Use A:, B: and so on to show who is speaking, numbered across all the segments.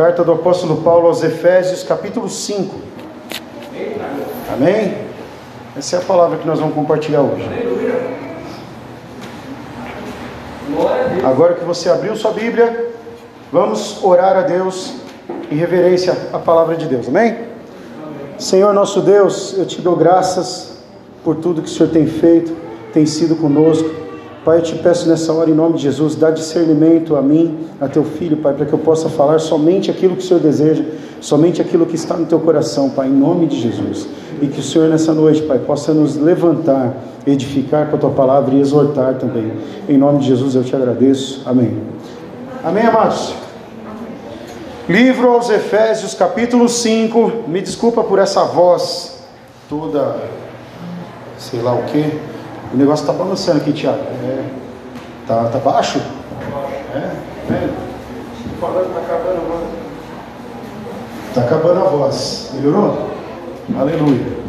A: Carta do apóstolo Paulo aos Efésios, capítulo 5. Amém? Essa é a palavra que nós vamos compartilhar hoje. Agora que você abriu sua Bíblia, vamos orar a Deus em reverência à palavra de Deus. Amém? Senhor nosso Deus, eu te dou graças por tudo que o Senhor tem feito, tem sido conosco. Pai, eu te peço nessa hora, em nome de Jesus, dá discernimento a mim, a teu filho, Pai, para que eu possa falar somente aquilo que o Senhor deseja, somente aquilo que está no teu coração, Pai, em nome de Jesus. E que o Senhor nessa noite, Pai, possa nos levantar, edificar com a tua palavra e exortar também. Em nome de Jesus eu te agradeço. Amém. Amém, amados? Livro aos Efésios, capítulo 5. Me desculpa por essa voz toda, sei lá o que. O negócio está balançando aqui, Tiago. É, tá, tá baixo? É, é. Falando, tá acabando a voz. Tá acabando a voz. Melhorou? Aleluia.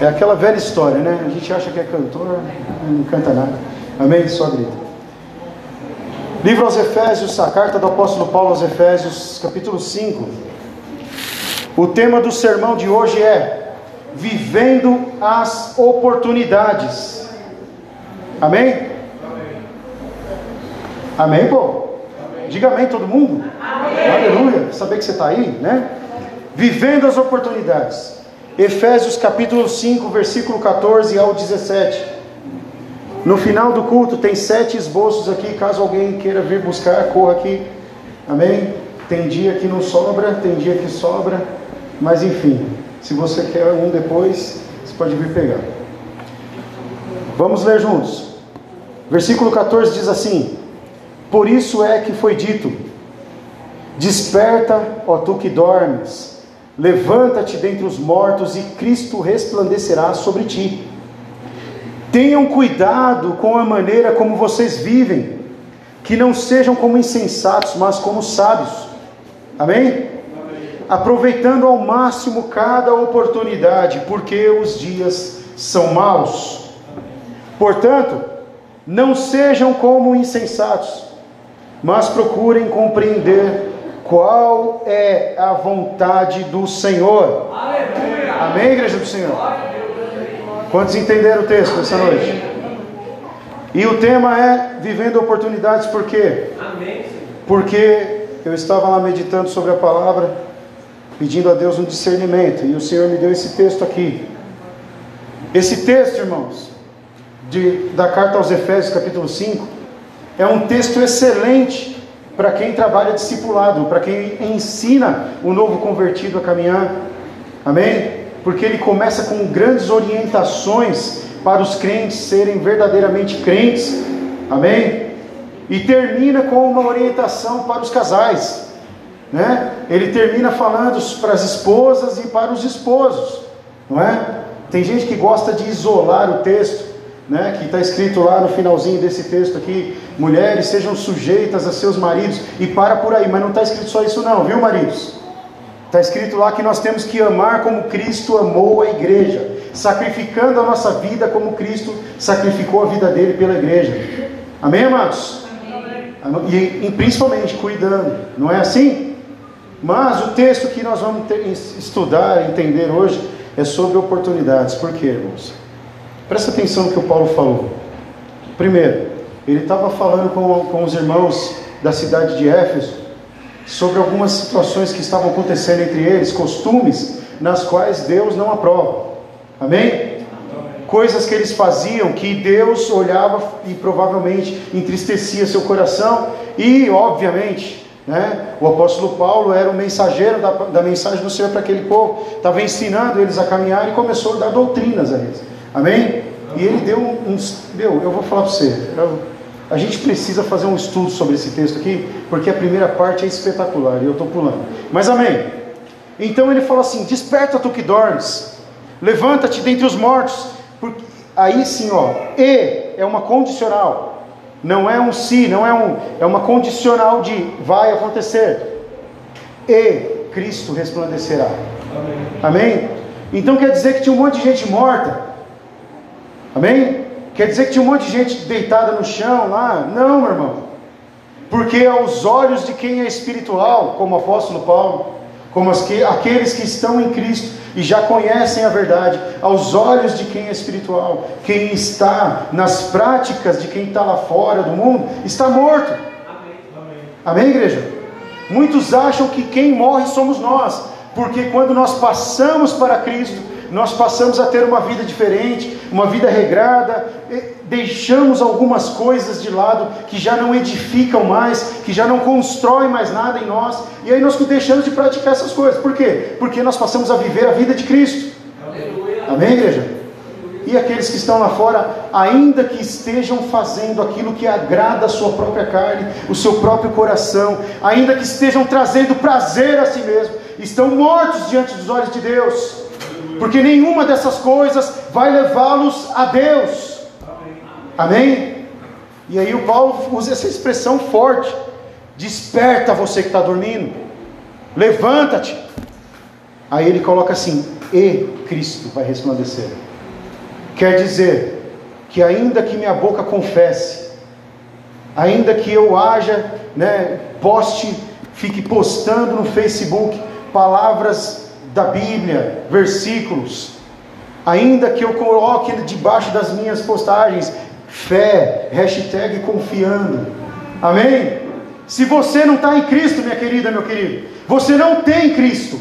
A: É aquela velha história, né? A gente acha que é cantor, não canta nada. Amém? Só grita. Livro aos Efésios, a carta do apóstolo Paulo aos Efésios, capítulo 5. O tema do sermão de hoje é vivendo as oportunidades. Amém? Amém, amém pô? Amém. Diga amém todo mundo. Amém. Aleluia. Saber que você está aí, né? Vivendo as oportunidades. Efésios capítulo 5, versículo 14 ao 17. No final do culto tem sete esboços aqui, caso alguém queira vir buscar, corra aqui. Amém? Tem dia que não sobra, tem dia que sobra, mas enfim, se você quer um depois, você pode vir pegar. Vamos ler juntos. Versículo 14 diz assim: Por isso é que foi dito: Desperta, ó tu que dormes, levanta-te dentre os mortos e Cristo resplandecerá sobre ti. Tenham cuidado com a maneira como vocês vivem, que não sejam como insensatos, mas como sábios. Amém? Aproveitando ao máximo cada oportunidade, porque os dias são maus. Portanto, não sejam como insensatos, mas procurem compreender qual é a vontade do Senhor. Aleluia. Amém, igreja do Senhor? Quantos entenderam o texto essa noite? E o tema é vivendo oportunidades, por quê? Porque eu estava lá meditando sobre a palavra pedindo a Deus um discernimento, e o Senhor me deu esse texto aqui. Esse texto, irmãos, de, da carta aos Efésios, capítulo 5, é um texto excelente para quem trabalha discipulado, para quem ensina o novo convertido a caminhar. Amém? Porque ele começa com grandes orientações para os crentes serem verdadeiramente crentes. Amém? E termina com uma orientação para os casais né? Ele termina falando para as esposas e para os esposos, não é? Tem gente que gosta de isolar o texto, né? Que está escrito lá no finalzinho desse texto aqui: mulheres sejam sujeitas a seus maridos e para por aí, mas não está escrito só isso não, viu, maridos? Está escrito lá que nós temos que amar como Cristo amou a igreja, sacrificando a nossa vida como Cristo sacrificou a vida dele pela igreja. Amém, amados? E, e principalmente cuidando, não é assim? Mas o texto que nós vamos ter, estudar, entender hoje, é sobre oportunidades. Por quê, irmãos? Presta atenção no que o Paulo falou. Primeiro, ele estava falando com, com os irmãos da cidade de Éfeso sobre algumas situações que estavam acontecendo entre eles, costumes nas quais Deus não aprova. Amém? Coisas que eles faziam que Deus olhava e provavelmente entristecia seu coração e, obviamente, né? O apóstolo Paulo era o mensageiro da, da mensagem do Senhor para aquele povo, estava ensinando eles a caminhar e começou a dar doutrinas a eles. Amém? E ele deu uns. Deu, eu vou falar para você. Eu, a gente precisa fazer um estudo sobre esse texto aqui, porque a primeira parte é espetacular e eu estou pulando. Mas amém. Então ele fala assim: Desperta tu que dormes, levanta-te dentre os mortos. Porque, aí sim, ó, e é uma condicional. Não é um se, não é um, é uma condicional de vai acontecer. E Cristo resplandecerá. Amém. Amém? Então quer dizer que tinha um monte de gente morta. Amém? Quer dizer que tinha um monte de gente deitada no chão lá? Não, meu irmão. Porque aos olhos de quem é espiritual, como o apóstolo Paulo, como que, aqueles que estão em Cristo e já conhecem a verdade, aos olhos de quem é espiritual, quem está nas práticas de quem está lá fora do mundo, está morto. Amém, Amém igreja? Muitos acham que quem morre somos nós, porque quando nós passamos para Cristo, nós passamos a ter uma vida diferente, uma vida regrada, deixamos algumas coisas de lado que já não edificam mais, que já não constroem mais nada em nós, e aí nós deixamos de praticar essas coisas. Por quê? Porque nós passamos a viver a vida de Cristo. Aleluia. Amém, igreja? E aqueles que estão lá fora, ainda que estejam fazendo aquilo que agrada a sua própria carne, o seu próprio coração, ainda que estejam trazendo prazer a si mesmo, estão mortos diante dos olhos de Deus porque nenhuma dessas coisas vai levá-los a Deus. Amém? E aí o Paulo usa essa expressão forte: desperta você que está dormindo, levanta-te. Aí ele coloca assim: e Cristo vai resplandecer. Quer dizer que ainda que minha boca confesse, ainda que eu haja, né, poste, fique postando no Facebook palavras da Bíblia, versículos, ainda que eu coloque debaixo das minhas postagens fé, hashtag confiando, amém? Se você não está em Cristo, minha querida, meu querido, você não tem Cristo,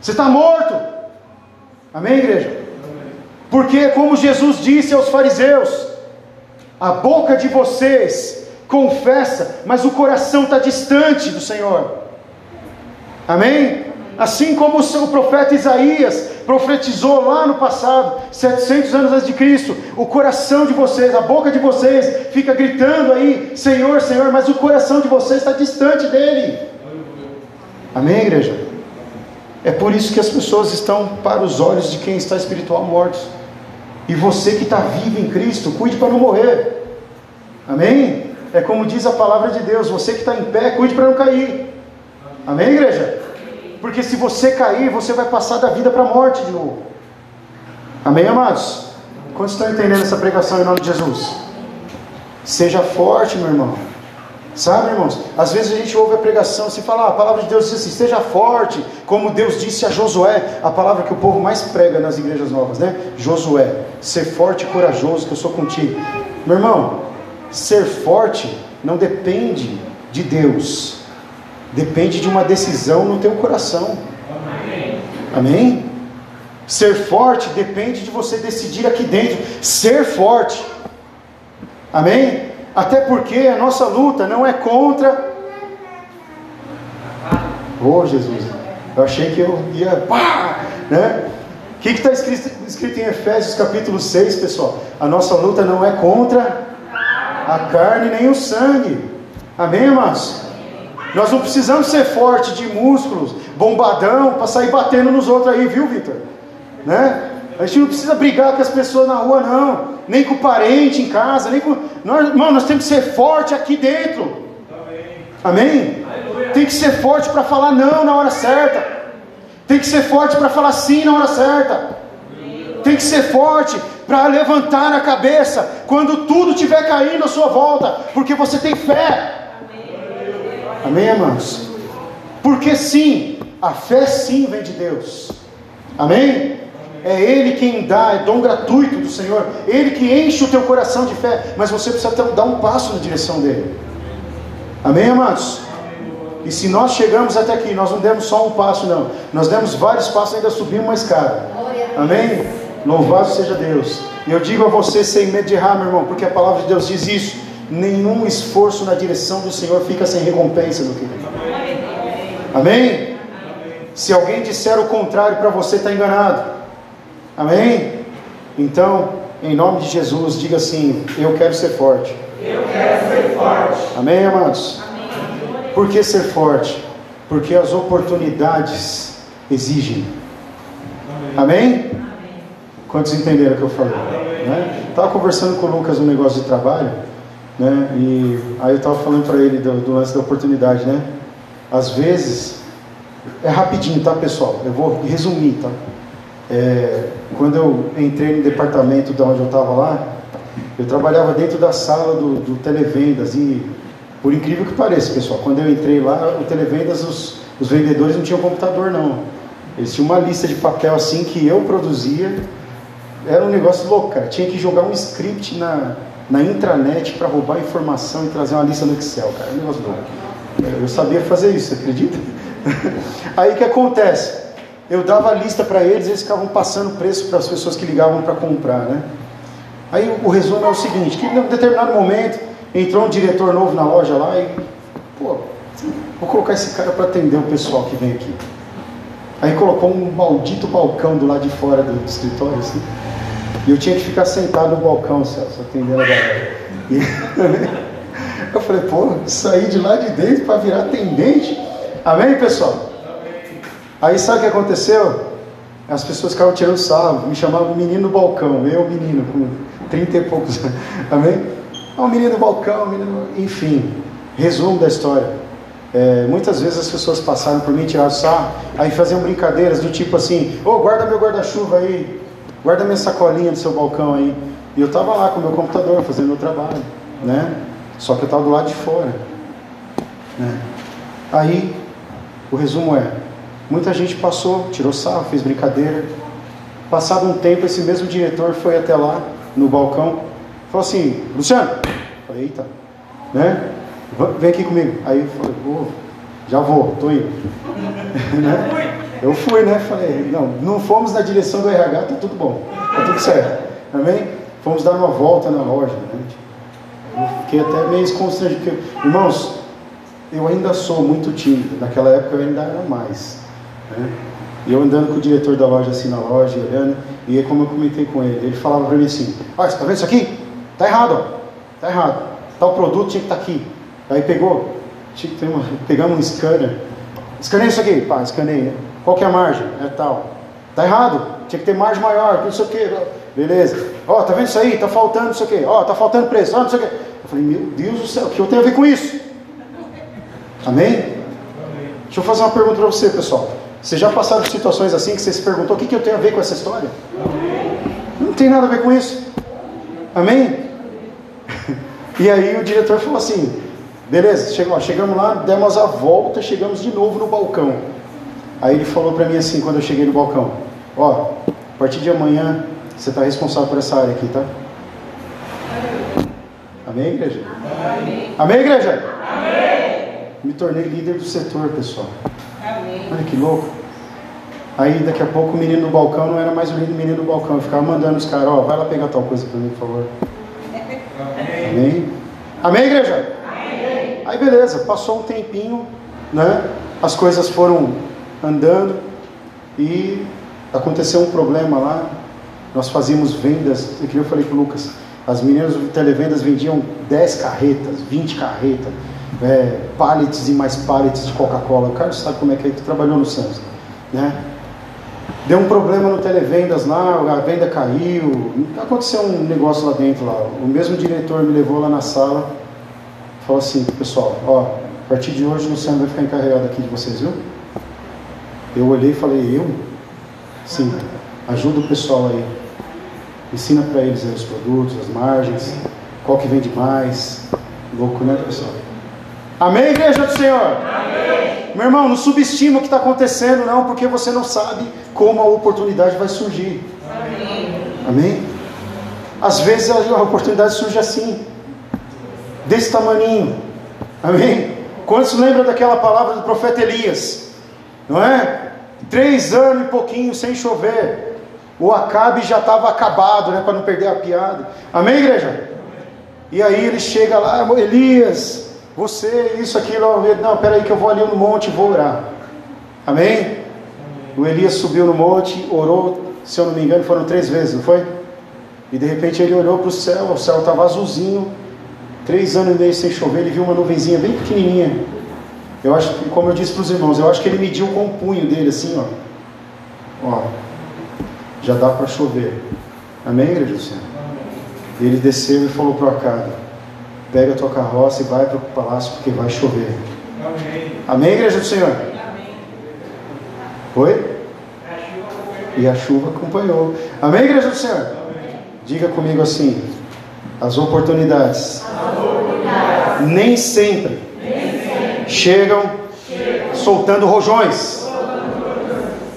A: você está morto, amém, igreja? Porque, como Jesus disse aos fariseus, a boca de vocês confessa, mas o coração está distante do Senhor, amém? Assim como o profeta Isaías profetizou lá no passado, 700 anos antes de Cristo, o coração de vocês, a boca de vocês fica gritando aí, Senhor, Senhor, mas o coração de vocês está distante dele. Amém, igreja? É por isso que as pessoas estão para os olhos de quem está espiritual mortos. E você que está vivo em Cristo, cuide para não morrer. Amém? É como diz a palavra de Deus: você que está em pé, cuide para não cair. Amém, igreja? Porque se você cair, você vai passar da vida para a morte de novo. Amém, amados? Quantos estão entendendo essa pregação em nome de Jesus? Seja forte, meu irmão. Sabe, irmãos? Às vezes a gente ouve a pregação, se fala, ah, a palavra de Deus diz assim, esteja forte, como Deus disse a Josué, a palavra que o povo mais prega nas igrejas novas, né? Josué, ser forte e corajoso, que eu sou contigo. Meu irmão, ser forte não depende de Deus, Depende de uma decisão no teu coração. Amém. Ser forte depende de você decidir aqui dentro ser forte. Amém? Até porque a nossa luta não é contra. Oh Jesus, eu achei que eu ia. Pá, né? O que está escrito, escrito em Efésios capítulo 6, pessoal? A nossa luta não é contra a carne nem o sangue. Amém, irmãos? Nós não precisamos ser forte de músculos, bombadão, para sair batendo nos outros aí, viu, Vitor? Né? A gente não precisa brigar com as pessoas na rua, não. Nem com o parente em casa, nem com. Nós, irmão, nós temos que ser forte aqui dentro. Amém? Amém? Tem que ser forte para falar não na hora certa. Tem que ser forte para falar sim na hora certa. Tem que ser forte para levantar a cabeça quando tudo estiver caindo à sua volta, porque você tem fé. Amém, irmãos? Porque sim, a fé sim vem de Deus. Amém? É Ele quem dá, é dom gratuito do Senhor. Ele que enche o teu coração de fé, mas você precisa dar um passo na direção dele. Amém, amados? E se nós chegamos até aqui, nós não demos só um passo, não. Nós demos vários passos e ainda subimos uma escada. Amém? Louvado seja Deus. E eu digo a você sem medo de errar, meu irmão, porque a palavra de Deus diz isso nenhum esforço na direção do Senhor fica sem recompensa, meu querido. Amém? Se alguém disser o contrário para você, está enganado. Amém? Então, em nome de Jesus, diga assim: Eu quero ser forte.
B: Eu quero ser forte.
A: Amém, amados? Amém. Por que ser forte? Porque as oportunidades exigem. Amém? Amém? Quantos entenderam o que eu falei? Estava né? conversando com o Lucas um negócio de trabalho. Né? E aí eu estava falando para ele do, do, lance da oportunidade, né? Às vezes, é rapidinho, tá pessoal? Eu vou resumir, tá? É, quando eu entrei no departamento de onde eu estava lá, eu trabalhava dentro da sala do, do televendas e Por incrível que pareça, pessoal, quando eu entrei lá, o Televendas, os, os vendedores não tinham computador, não. Eles tinham uma lista de papel assim que eu produzia. Era um negócio louco, cara. Tinha que jogar um script na, na intranet para roubar informação e trazer uma lista no Excel, cara. É um. Eu sabia fazer isso, acredita? Aí o que acontece? Eu dava a lista para eles, eles ficavam passando preço para as pessoas que ligavam para comprar, né? Aí o resumo é o seguinte, que em um determinado momento entrou um diretor novo na loja lá e, pô, vou colocar esse cara para atender o pessoal que vem aqui. Aí colocou um maldito balcão do lado de fora do escritório, assim. E eu tinha que ficar sentado no balcão, Celso, atendendo a galera. E eu falei, pô, saí de lá de dentro para virar atendente. Amém, pessoal? Aí sabe o que aconteceu? As pessoas ficavam tirando sarro, me chamavam menino balcão, eu menino, com 30 e poucos anos. Amém? Ah, o menino balcão, menino... enfim, resumo da história. É, muitas vezes as pessoas passaram por mim, tiraram sarro, aí faziam brincadeiras do tipo assim, ô oh, guarda meu guarda-chuva aí, guarda minha sacolinha do seu balcão aí. E eu estava lá com o meu computador fazendo meu trabalho, né? Só que eu estava do lado de fora. Né? Aí, o resumo é, muita gente passou, tirou sarro, fez brincadeira. Passado um tempo, esse mesmo diretor foi até lá, no balcão, falou assim, Luciano, falei, eita, né? vem aqui comigo. Aí eu falei, pô, já vou, tô indo. né? Eu fui, né? Falei, não, não fomos na direção do RH, tá tudo bom, tá tudo certo. Amém? Fomos dar uma volta na loja. Né? Eu fiquei até meio constrangido, porque, irmãos, eu ainda sou muito tímido, naquela época eu ainda era mais. Né? E eu andando com o diretor da loja assim na loja, olhando, e aí, como eu comentei com ele, ele falava para mim assim: Olha, você tá vendo isso aqui? Tá errado, ó. Tá errado. Tal produto tinha que estar tá aqui. Aí pegou, tinha que ter uma, pegamos um scanner. Escaneia isso aqui, pá, escaneia. Qual que é a margem? É tal. Tá errado, tinha que ter margem maior, não sei o que. Beleza. Ó, oh, tá vendo isso aí? Tá faltando isso aqui. Ó, oh, tá faltando ó, não sei o que. Eu falei, meu Deus do céu, o que eu tenho a ver com isso? Amém? Deixa eu fazer uma pergunta para você, pessoal. Você já passaram por situações assim que você se perguntou o que, que eu tenho a ver com essa história? Não tem nada a ver com isso. Amém? E aí o diretor falou assim: Beleza, chegamos lá, demos a volta, chegamos de novo no balcão. Aí ele falou para mim assim, quando eu cheguei no balcão: Ó, a partir de amanhã você está responsável por essa área aqui, tá? Amém, igreja? Amém, Amém igreja? Amém. Me tornei líder do setor, pessoal. Amém. Olha que louco. Aí daqui a pouco o menino do balcão não era mais o menino do balcão, eu ficava mandando os caras, ó, vai lá pegar tal coisa para mim, por favor. Amém. Amém, Amém igreja? Aí beleza, passou um tempinho, né? As coisas foram andando e aconteceu um problema lá. Nós fazíamos vendas, é que eu falei com o Lucas, as meninas do televendas vendiam 10 carretas, 20 carretas, é, e mais pallets de Coca-Cola. O Carlos sabe como é que é que trabalhou no Santos, né? Deu um problema no televendas lá, a venda caiu, aconteceu um negócio lá dentro lá. O mesmo diretor me levou lá na sala falou assim, pessoal, ó, a partir de hoje o Luciano vai ficar encarregado aqui de vocês, viu? Eu olhei e falei, eu? Sim, ajuda o pessoal aí. Ensina para eles aí os produtos, as margens, qual que vende mais. Louco, né, pessoal? Amém, igreja do Senhor? Amém. Meu irmão, não subestima o que está acontecendo, não, porque você não sabe como a oportunidade vai surgir. Amém. Amém? Às vezes a oportunidade surge assim desse tamaninho. Amém? Quantos lembram daquela palavra do profeta Elias? Não é? Três anos e pouquinho sem chover. O Acabe já estava acabado, né? Para não perder a piada. Amém, igreja? E aí ele chega lá, Elias, você, isso, aquilo. Não, peraí que eu vou ali no monte e vou orar. Amém? O Elias subiu no monte, orou, se eu não me engano, foram três vezes, não foi? E de repente ele olhou para o céu, o céu estava azulzinho, Três anos e meio sem chover, ele viu uma nuvenzinha bem pequenininha. Eu acho que, como eu disse para os irmãos, eu acho que ele mediu com o punho dele assim, ó. Ó, já dá para chover. Amém, igreja do Senhor? Ele desceu e falou para o Acabe: Pega a tua carroça e vai para o palácio porque vai chover. Amém, Amém igreja do Senhor? Amém. Oi? E a chuva acompanhou. Amém, igreja do Senhor? Amém. Diga comigo assim: as oportunidades, As oportunidades nem sempre, chegam soltando rojões,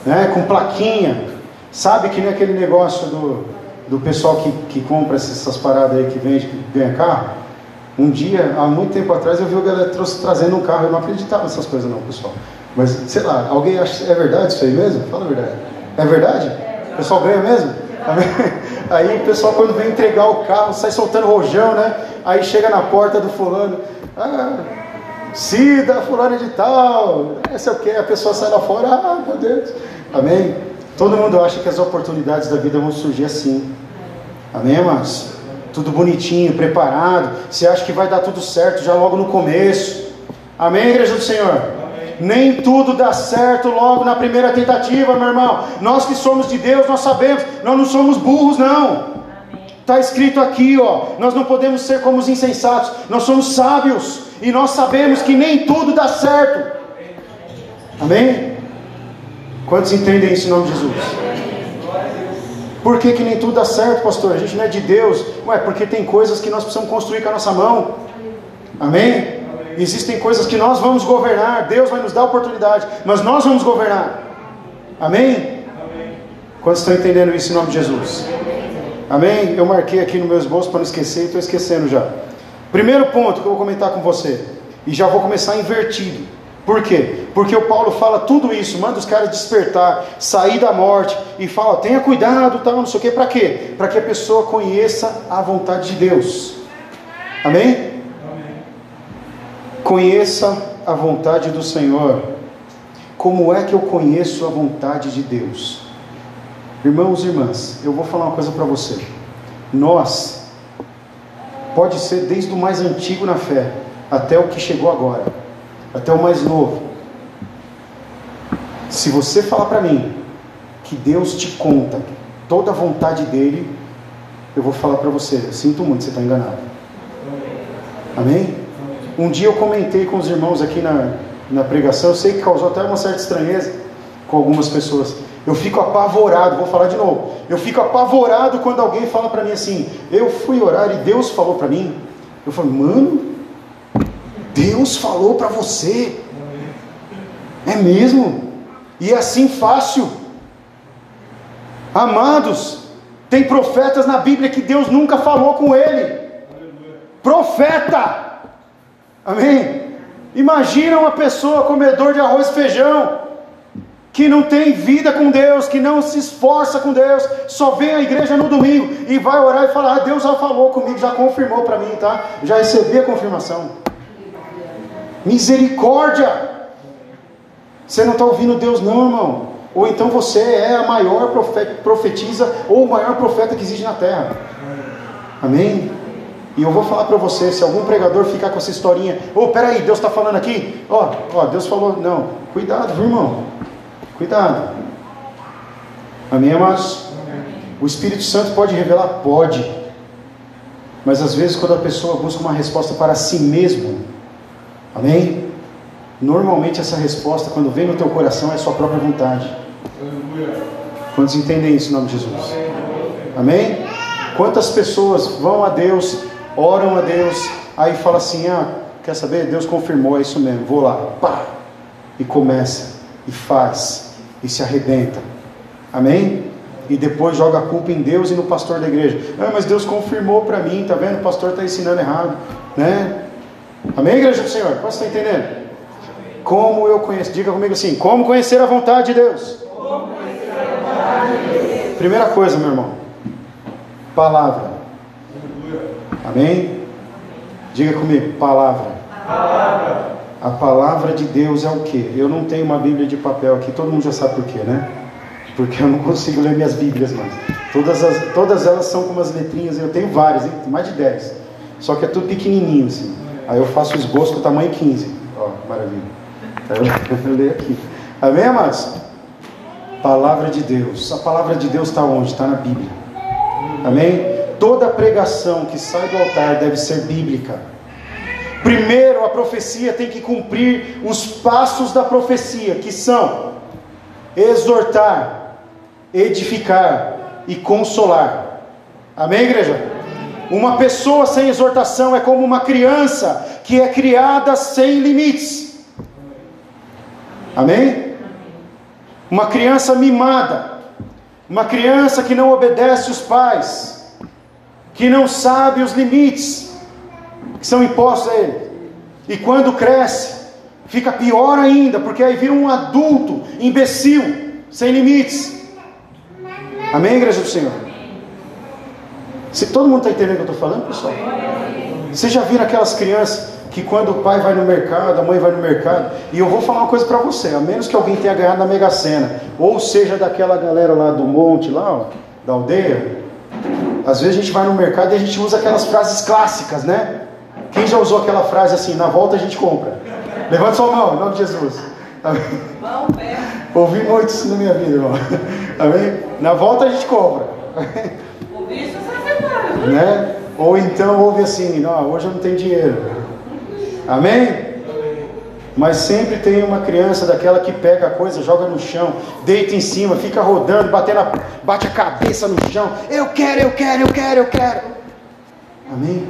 A: né, com plaquinha. Sabe que nem aquele negócio do, do pessoal que, que compra essas paradas aí que vende, que ganha carro? Um dia, há muito tempo atrás, eu vi o galera trazendo um carro, eu não acreditava nessas coisas não, pessoal. Mas, sei lá, alguém acha, é verdade isso aí mesmo? Fala a verdade. É verdade? O pessoal ganha mesmo? Aí o pessoal quando vem entregar o carro, sai soltando rojão, né? Aí chega na porta do fulano, ah, Cida, fulano de tal, essa é o que? A pessoa sai lá fora, ah, meu Deus. Amém? Todo mundo acha que as oportunidades da vida vão surgir assim. Amém, amados? Tudo bonitinho, preparado. Você acha que vai dar tudo certo já logo no começo. Amém, igreja do Senhor? Nem tudo dá certo logo na primeira tentativa, meu irmão. Nós que somos de Deus, nós sabemos, nós não somos burros, não. Está escrito aqui, ó. Nós não podemos ser como os insensatos, nós somos sábios e nós sabemos que nem tudo dá certo. Amém? Quantos entendem isso em nome de Jesus? Por que, que nem tudo dá certo, pastor? A gente não é de Deus. Ué, porque tem coisas que nós precisamos construir com a nossa mão. Amém? Existem coisas que nós vamos governar, Deus vai nos dar oportunidade, mas nós vamos governar. Amém? Quantos estão entendendo isso em nome de Jesus? Amém? Eu marquei aqui no meu esboço para não esquecer e estou esquecendo já. Primeiro ponto que eu vou comentar com você, e já vou começar invertido. Por quê? Porque o Paulo fala tudo isso, manda os caras despertar, sair da morte e fala: tenha cuidado, tal, não sei o quê, para quê? Para que a pessoa conheça a vontade de Deus. Amém? Conheça a vontade do Senhor. Como é que eu conheço a vontade de Deus? Irmãos e irmãs, eu vou falar uma coisa para você. Nós, pode ser desde o mais antigo na fé, até o que chegou agora, até o mais novo. Se você falar para mim que Deus te conta toda a vontade dele, eu vou falar para você, eu sinto muito, você está enganado. Amém? Um dia eu comentei com os irmãos aqui na, na pregação, eu sei que causou até uma certa estranheza com algumas pessoas. Eu fico apavorado, vou falar de novo. Eu fico apavorado quando alguém fala para mim assim: Eu fui orar e Deus falou para mim. Eu falo, mano, Deus falou para você. É mesmo? E é assim fácil. Amados, tem profetas na Bíblia que Deus nunca falou com ele. Profeta! Amém? Imagina uma pessoa comedor de arroz e feijão, que não tem vida com Deus, que não se esforça com Deus, só vem à igreja no domingo e vai orar e falar: ah, Deus já falou comigo, já confirmou para mim, tá? Já recebi a confirmação. Misericórdia! Você não está ouvindo Deus, não, irmão. Ou então você é a maior profetisa ou o maior profeta que existe na terra. Amém? E eu vou falar para você, se algum pregador ficar com essa historinha, ô, oh, peraí, Deus está falando aqui, ó, oh, ó, oh, Deus falou, não, cuidado, viu, irmão, cuidado. Amém, amados? O Espírito Santo pode revelar? Pode. Mas às vezes quando a pessoa busca uma resposta para si mesmo, amém? Normalmente essa resposta, quando vem no teu coração, é sua própria vontade. Quantos entendem isso em nome de Jesus? Amém? Quantas pessoas vão a Deus oram a Deus, aí fala assim: ah, quer saber? Deus confirmou, é isso mesmo, vou lá, pá, e começa, e faz, e se arrebenta, amém? E depois joga a culpa em Deus e no pastor da igreja. Ah, mas Deus confirmou para mim, tá vendo? O pastor está ensinando errado, né? Amém, igreja do Senhor? Você está entendendo? Como eu conheço, diga comigo assim: como conhecer a vontade de Deus? Como conhecer a vontade de Deus? Primeira coisa, meu irmão, palavra. Amém? Diga comigo, palavra. palavra. A palavra de Deus é o que? Eu não tenho uma Bíblia de papel aqui, todo mundo já sabe por quê, né? Porque eu não consigo ler minhas Bíblias mais. Todas, as, todas elas são com umas letrinhas, eu tenho várias, hein? mais de 10. Só que é tudo pequenininho assim. Aí eu faço o esboço com tamanho 15. Ó, maravilha. Eu, eu leio aqui. Amém, amados? Palavra de Deus. A palavra de Deus está onde? Está na Bíblia. Amém? toda pregação que sai do altar deve ser bíblica. Primeiro, a profecia tem que cumprir os passos da profecia, que são exortar, edificar e consolar. Amém, igreja? Uma pessoa sem exortação é como uma criança que é criada sem limites. Amém? Uma criança mimada, uma criança que não obedece os pais, que não sabe os limites que são impostos a ele, e quando cresce, fica pior ainda, porque aí vira um adulto imbecil, sem limites. Amém, igreja do Senhor? Se todo mundo está entendendo o que eu estou falando, pessoal? Vocês já viram aquelas crianças que quando o pai vai no mercado, a mãe vai no mercado, e eu vou falar uma coisa para você, a menos que alguém tenha ganhado na Mega Sena, ou seja daquela galera lá do monte, lá, ó, da aldeia, às vezes a gente vai no mercado e a gente usa aquelas frases clássicas, né? Quem já usou aquela frase assim, na volta a gente compra? Levanta sua mão, em nome de Jesus. Amém? Ouvi muito isso na minha vida, irmão. Amém? Na volta a gente compra. Ouvi isso né? Ou então ouve assim, não, hoje eu não tenho dinheiro. Amém? Mas sempre tem uma criança daquela que pega a coisa, joga no chão, deita em cima, fica rodando, batendo a, bate a cabeça no chão. Eu quero, eu quero, eu quero, eu quero. Amém?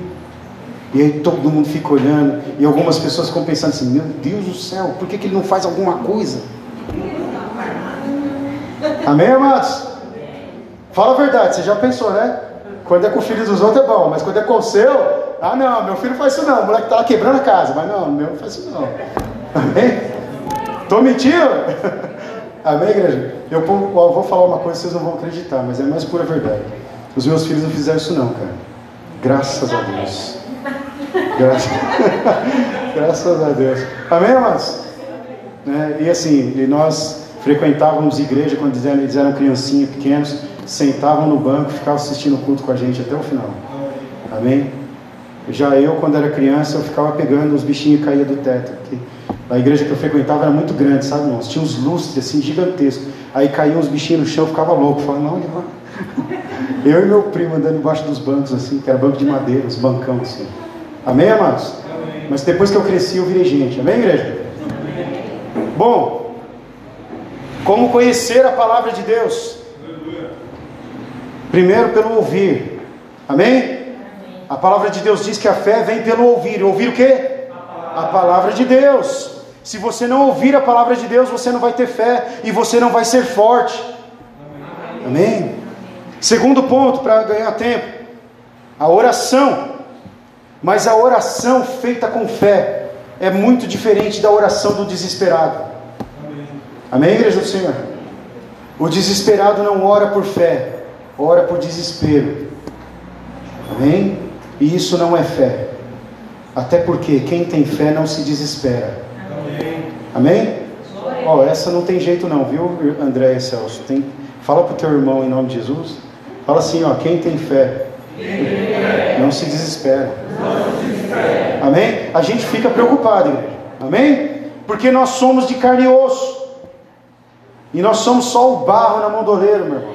A: E aí todo mundo fica olhando, e algumas pessoas ficam pensando assim: Meu Deus do céu, por que, que ele não faz alguma coisa? Amém, amados? Fala a verdade, você já pensou, né? Quando é com o filho dos outros é bom, mas quando é com o seu, ah não, meu filho faz isso não, o moleque lá quebrando a casa, mas não, meu não faz isso não. Amém? Estou mentindo? Amém, igreja? Eu vou falar uma coisa que vocês não vão acreditar, mas é mais pura verdade. Os meus filhos não fizeram isso não, cara. Graças a Deus. Graças, Graças a Deus. Amém, amados? Né? E assim, e nós frequentávamos igreja quando eles eram, eles criancinhas pequenos, sentavam no banco, ficavam assistindo o culto com a gente até o final. Amém? Já eu, quando era criança, eu ficava pegando os bichinhos que caíam do teto. A igreja que eu frequentava era muito grande, sabe, irmãos? Tinha uns lustres assim gigantescos. Aí caíam os bichinhos no chão, eu ficava louco. Falava, não, olha lá. Eu e meu primo andando embaixo dos bancos, assim, que era banco de madeira, os bancão assim. Amém, amados? Amém. Mas depois que eu cresci, eu virei gente. Amém, igreja? Amém. Bom, como conhecer a palavra de Deus? Primeiro, pelo ouvir. Amém? A palavra de Deus diz que a fé vem pelo ouvir. Ouvir o quê? A palavra de Deus. Se você não ouvir a palavra de Deus, você não vai ter fé e você não vai ser forte. Amém? Segundo ponto, para ganhar tempo: a oração. Mas a oração feita com fé é muito diferente da oração do desesperado. Amém, Amém igreja do Senhor? O desesperado não ora por fé, ora por desespero. Amém? E isso não é fé. Até porque quem tem fé não se desespera. Amém? Amém? Ó, oh, essa não tem jeito não, viu, André e Celso? Tem... Fala para o teu irmão em nome de Jesus. Fala assim, ó, quem tem fé não se desespera. Amém? A gente fica preocupado. Amém? Porque nós somos de carne e osso. E nós somos só o barro na mão do oleiro, meu irmão.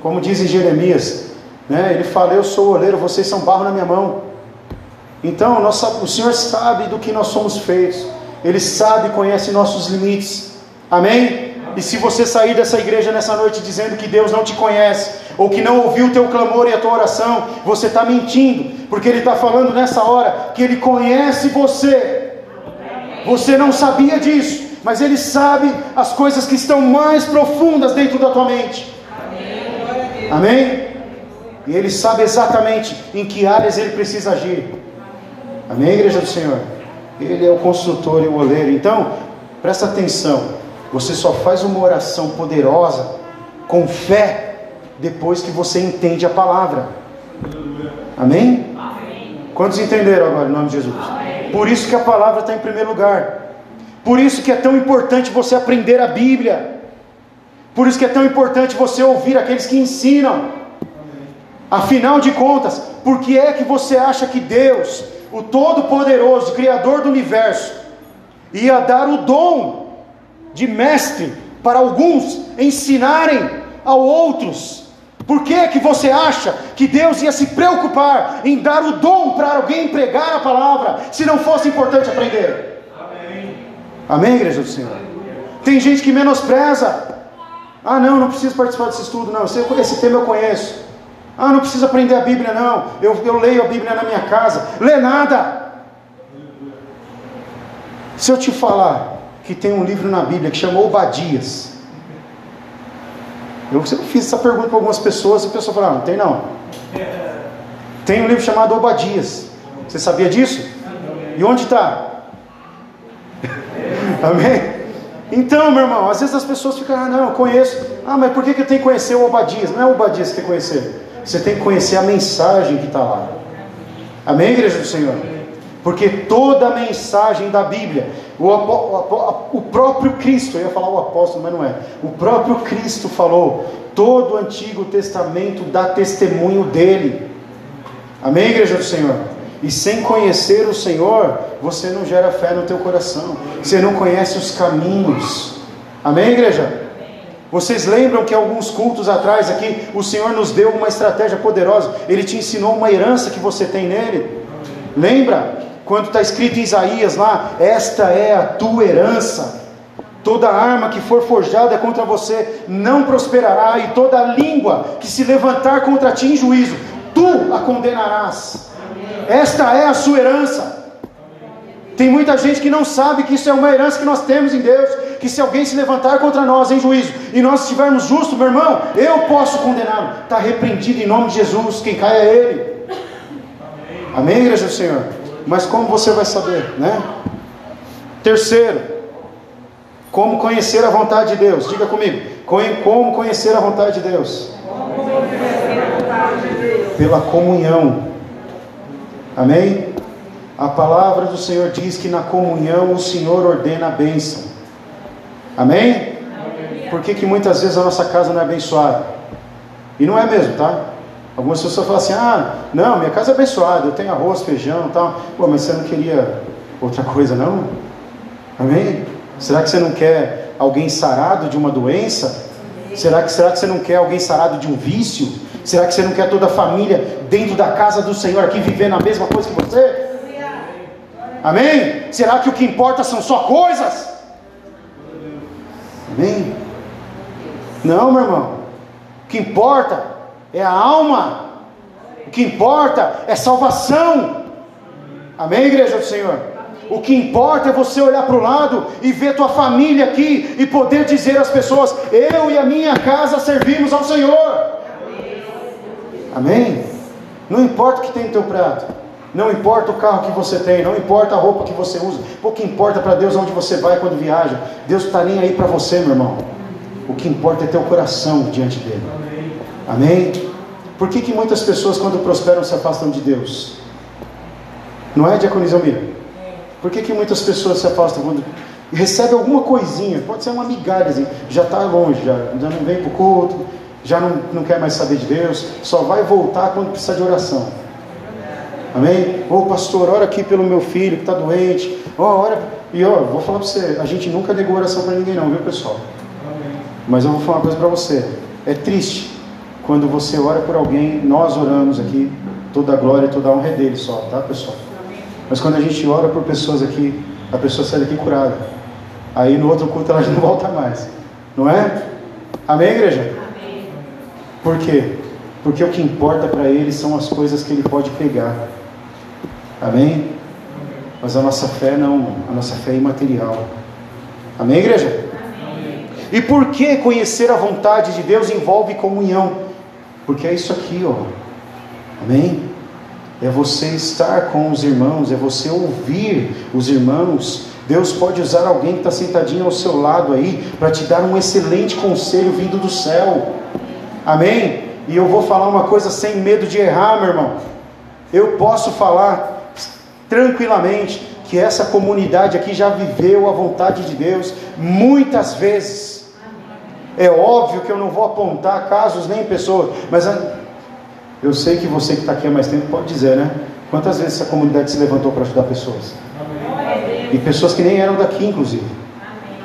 A: Como diz em Jeremias, né? ele fala: Eu sou o oleiro, vocês são barro na minha mão. Então, nossa, o Senhor sabe do que nós somos feitos, Ele sabe e conhece nossos limites. Amém? E se você sair dessa igreja nessa noite dizendo que Deus não te conhece, ou que não ouviu o teu clamor e a tua oração, você está mentindo, porque Ele está falando nessa hora que Ele conhece você. Você não sabia disso, mas Ele sabe as coisas que estão mais profundas dentro da tua mente. Amém? E Ele sabe exatamente em que áreas Ele precisa agir. Amém, igreja do Senhor? Ele é o construtor e o oleiro. Então, presta atenção. Você só faz uma oração poderosa com fé depois que você entende a palavra. Amém? Quantos entenderam agora em nome de Jesus? Por isso que a palavra está em primeiro lugar. Por isso que é tão importante você aprender a Bíblia. Por isso que é tão importante você ouvir aqueles que ensinam. Afinal de contas, por que é que você acha que Deus, o Todo-Poderoso, Criador do universo, ia dar o dom de mestre para alguns ensinarem a outros? Por que é que você acha que Deus ia se preocupar em dar o dom para alguém pregar a palavra, se não fosse importante aprender? Amém, Amém igreja do Senhor? Tem gente que menospreza ah, não, não preciso participar desse estudo, não. Esse tema eu conheço. Ah, não preciso aprender a Bíblia, não. Eu, eu leio a Bíblia na minha casa. Lê nada. Se eu te falar que tem um livro na Bíblia que chamou Obadias, eu sempre fiz essa pergunta para algumas pessoas e a pessoa fala: ah, não tem não. Tem um livro chamado Obadias. Você sabia disso? E onde está? Amém? Então, meu irmão, às vezes as pessoas ficam, ah, não, eu conheço. Ah, mas por que, que eu tenho que conhecer o Obadias? Não é o Obadias que tem que conhecer. Você tem que conhecer a mensagem que está lá. Amém, igreja do Senhor? Porque toda a mensagem da Bíblia, o, o, o, próprio Cristo, eu ia falar o apóstolo, mas não é. O próprio Cristo falou, todo o Antigo Testamento dá testemunho dele. Amém, igreja do Senhor? E sem conhecer o Senhor, você não gera fé no teu coração. Você não conhece os caminhos. Amém, igreja? Vocês lembram que alguns cultos atrás aqui, o Senhor nos deu uma estratégia poderosa. Ele te ensinou uma herança que você tem nele. Lembra? Quando está escrito em Isaías lá, esta é a tua herança. Toda arma que for forjada contra você não prosperará, e toda língua que se levantar contra ti em juízo, tu a condenarás. Esta é a sua herança. Tem muita gente que não sabe que isso é uma herança que nós temos em Deus. Que se alguém se levantar contra nós em juízo e nós estivermos justos, meu irmão, eu posso condená-lo. Está repreendido em nome de Jesus. Quem cai é Ele. Amém, igreja do Senhor? Mas como você vai saber, né? Terceiro, como conhecer a vontade de Deus? Diga comigo. Como conhecer a vontade de Deus? Pela comunhão. Amém? A palavra do Senhor diz que na comunhão o Senhor ordena a bênção. Amém? Por que, que muitas vezes a nossa casa não é abençoada? E não é mesmo, tá? Algumas pessoas falam assim: ah, não, minha casa é abençoada, eu tenho arroz, feijão e tal. Pô, mas você não queria outra coisa, não? Amém? Será que você não quer alguém sarado de uma doença? Será que, será que você não quer alguém sarado de um vício? Será que você não quer toda a família dentro da casa do Senhor aqui vivendo a mesma coisa que você? Amém? Será que o que importa são só coisas? Amém? Não, meu irmão. O que importa é a alma. O que importa é salvação. Amém, igreja do Senhor? O que importa é você olhar para o lado e ver tua família aqui e poder dizer às pessoas: Eu e a minha casa servimos ao Senhor. Amém? Não importa o que tem no teu prato, não importa o carro que você tem, não importa a roupa que você usa, o que importa para Deus onde você vai quando viaja. Deus está nem aí para você, meu irmão. O que importa é teu coração diante dele. Amém? Por que, que muitas pessoas, quando prosperam, se afastam de Deus? Não é, diaconisa Mira? Por que, que muitas pessoas se afastam quando recebe alguma coisinha? Pode ser uma migalha, já está longe, já, já não vem para o culto, já não, não quer mais saber de Deus, só vai voltar quando precisar de oração. Amém? Ô pastor, ora aqui pelo meu filho que está doente. Ó, oh, ora. E ó, vou falar para você, a gente nunca negou oração para ninguém não, viu pessoal? Mas eu vou falar uma coisa para você. É triste quando você ora por alguém, nós oramos aqui, toda a glória, toda a honra é dele só, tá pessoal? Mas quando a gente ora por pessoas aqui, a pessoa sai daqui curada. Aí no outro culto ela já não volta mais. Não é? Amém, igreja? Por quê? Porque o que importa para ele são as coisas que ele pode pegar. Amém? Mas a nossa fé não, a nossa fé é imaterial. Amém, igreja? Amém. E por que conhecer a vontade de Deus envolve comunhão? Porque é isso aqui, ó. Amém? É você estar com os irmãos, é você ouvir os irmãos. Deus pode usar alguém que está sentadinho ao seu lado aí para te dar um excelente conselho vindo do céu. Amém? E eu vou falar uma coisa sem medo de errar, meu irmão. Eu posso falar tranquilamente que essa comunidade aqui já viveu a vontade de Deus muitas vezes. É óbvio que eu não vou apontar casos nem pessoas, mas eu sei que você que está aqui há mais tempo pode dizer, né? Quantas vezes essa comunidade se levantou para ajudar pessoas? E pessoas que nem eram daqui, inclusive.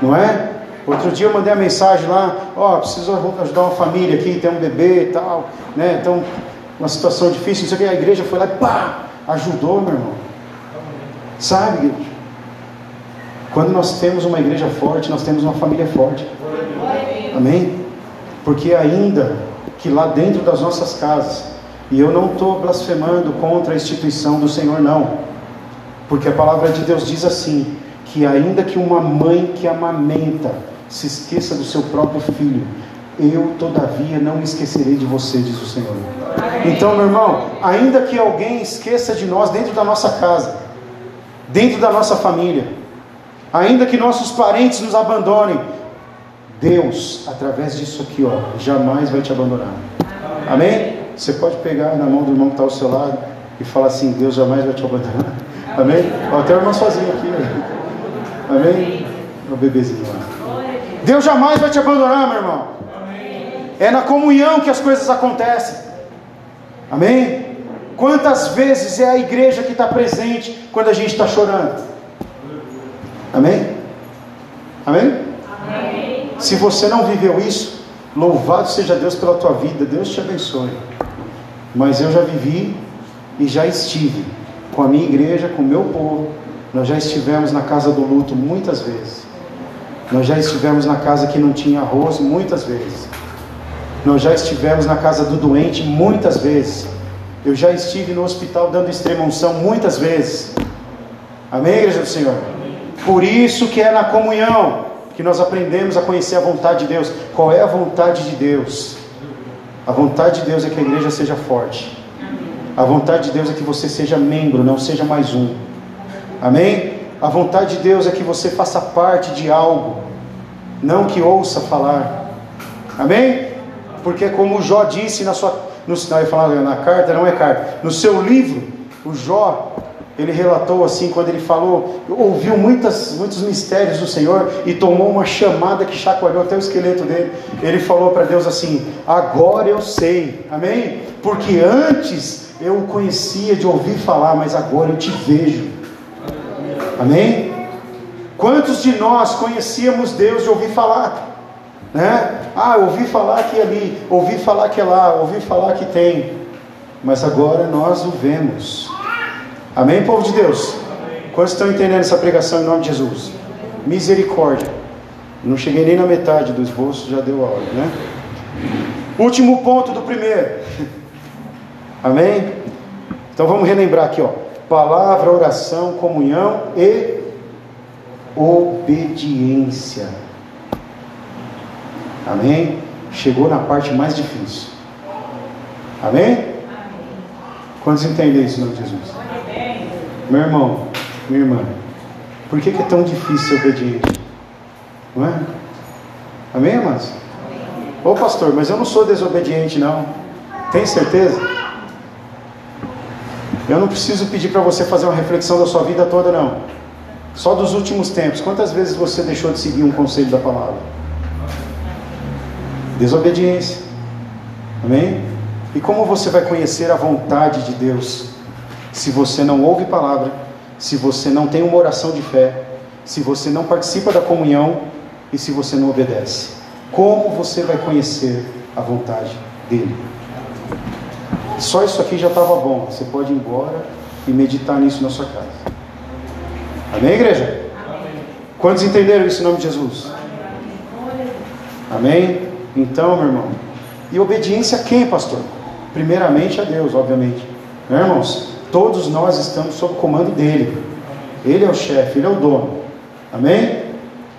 A: Não é? Outro dia eu mandei a mensagem lá, ó, oh, preciso ajudar uma família aqui, tem um bebê e tal, né? Então, uma situação difícil, não sei o que, a igreja foi lá e pá, ajudou, meu irmão. Sabe? Quando nós temos uma igreja forte, nós temos uma família forte. Amém? Porque ainda que lá dentro das nossas casas, e eu não estou blasfemando contra a instituição do Senhor, não. Porque a palavra de Deus diz assim: que ainda que uma mãe que amamenta se esqueça do seu próprio filho, eu todavia não me esquecerei de você, diz o Senhor. Então, meu irmão, ainda que alguém esqueça de nós dentro da nossa casa, dentro da nossa família, ainda que nossos parentes nos abandonem, Deus, através disso aqui, ó, jamais vai te abandonar. Amém? Você pode pegar na mão do irmão que está ao seu lado e falar assim: Deus jamais vai te abandonar. Amém? Ó, tem uma irmã sozinha aqui. Né? Amém? O bebezinho lá. Deus jamais vai te abandonar, meu irmão. É na comunhão que as coisas acontecem. Amém? Quantas vezes é a igreja que está presente quando a gente está chorando? Amém? Amém? Amém? Se você não viveu isso, louvado seja Deus pela tua vida, Deus te abençoe. Mas eu já vivi e já estive com a minha igreja, com o meu povo. Nós já estivemos na casa do luto muitas vezes. Nós já estivemos na casa que não tinha arroz muitas vezes. Nós já estivemos na casa do doente muitas vezes. Eu já estive no hospital dando extrema unção muitas vezes. Amém, igreja do Senhor? Por isso que é na comunhão que nós aprendemos a conhecer a vontade de Deus. Qual é a vontade de Deus? A vontade de Deus é que a igreja seja forte. A vontade de Deus é que você seja membro, não seja mais um. Amém? A vontade de Deus é que você faça parte de algo, não que ouça falar. Amém? Porque como Jó disse na sua, no, não, falar na carta, não é carta, no seu livro, o Jó, ele relatou assim, quando ele falou, ouviu muitas, muitos mistérios do Senhor e tomou uma chamada que chacoalhou até o esqueleto dele. Ele falou para Deus assim: Agora eu sei, amém? Porque antes eu o conhecia de ouvir falar, mas agora eu te vejo, amém? Quantos de nós conhecíamos Deus de ouvir falar? Né? Ah, ouvi falar que ali, ouvi falar que é lá, ouvi falar que tem, mas agora nós o vemos. Amém, povo de Deus? Quantos estão entendendo essa pregação em nome de Jesus? Misericórdia. Não cheguei nem na metade do esboço, já deu a hora, né? Último ponto do primeiro. Amém? Então vamos relembrar aqui, ó. Palavra, oração, comunhão e obediência. Amém? Chegou na parte mais difícil. Amém? Quantos entendem isso em nome de Jesus? Meu irmão, minha irmã, por que, que é tão difícil ser obediente? Não é? Amém, amados? Ô pastor, mas eu não sou desobediente, não. Tem certeza? Eu não preciso pedir para você fazer uma reflexão da sua vida toda, não. Só dos últimos tempos. Quantas vezes você deixou de seguir um conselho da palavra? Desobediência. Amém? E como você vai conhecer a vontade de Deus se você não ouve palavra, se você não tem uma oração de fé, se você não participa da comunhão e se você não obedece? Como você vai conhecer a vontade dele? Só isso aqui já estava bom. Você pode ir embora e meditar nisso na sua casa. Amém, igreja? Amém. Quantos entenderam isso em nome de Jesus? Amém? Então, meu irmão, e obediência a quem, pastor? Primeiramente a Deus, obviamente. Né, irmãos? Todos nós estamos sob o comando dele. Ele é o chefe, ele é o dono. Amém?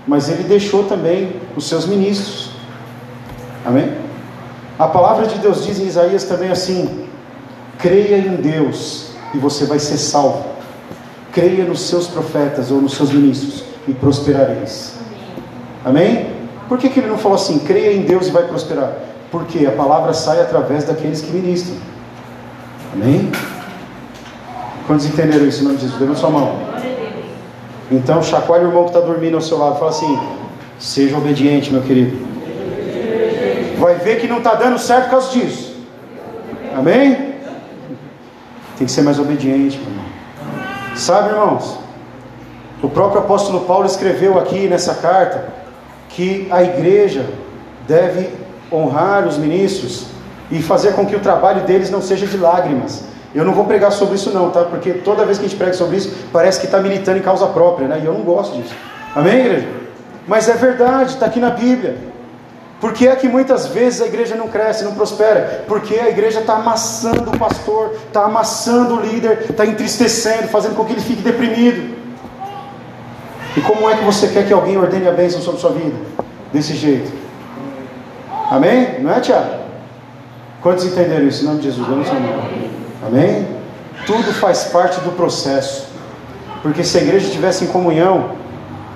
A: Mas ele deixou também os seus ministros. Amém? A palavra de Deus diz em Isaías também assim: creia em Deus e você vai ser salvo. Creia nos seus profetas ou nos seus ministros e prosperareis. Amém? Por que, que ele não falou assim, creia em Deus e vai prosperar? Porque a palavra sai através daqueles que ministram. Amém? Quantos entenderam isso em nome de Jesus? Levanta sua mão. Então, chacoalhe o irmão que está dormindo ao seu lado. Fala assim: seja obediente, meu querido. Vai ver que não está dando certo por causa disso. Amém? Tem que ser mais obediente, meu irmão. Sabe, irmãos? O próprio apóstolo Paulo escreveu aqui nessa carta que a igreja deve honrar os ministros e fazer com que o trabalho deles não seja de lágrimas. Eu não vou pregar sobre isso não, tá? Porque toda vez que a gente prega sobre isso, parece que está militando em causa própria, né? E eu não gosto disso. Amém, igreja? Mas é verdade, está aqui na Bíblia. Por que é que muitas vezes a igreja não cresce, não prospera? Porque a igreja está amassando o pastor, está amassando o líder, está entristecendo, fazendo com que ele fique deprimido. E como é que você quer que alguém ordene a bênção sobre sua vida? Desse jeito. Amém? Não é, Tiago? Quantos entenderam isso? Em nome de Jesus, vamos Amém? Amém? Tudo faz parte do processo. Porque se a igreja estivesse em comunhão,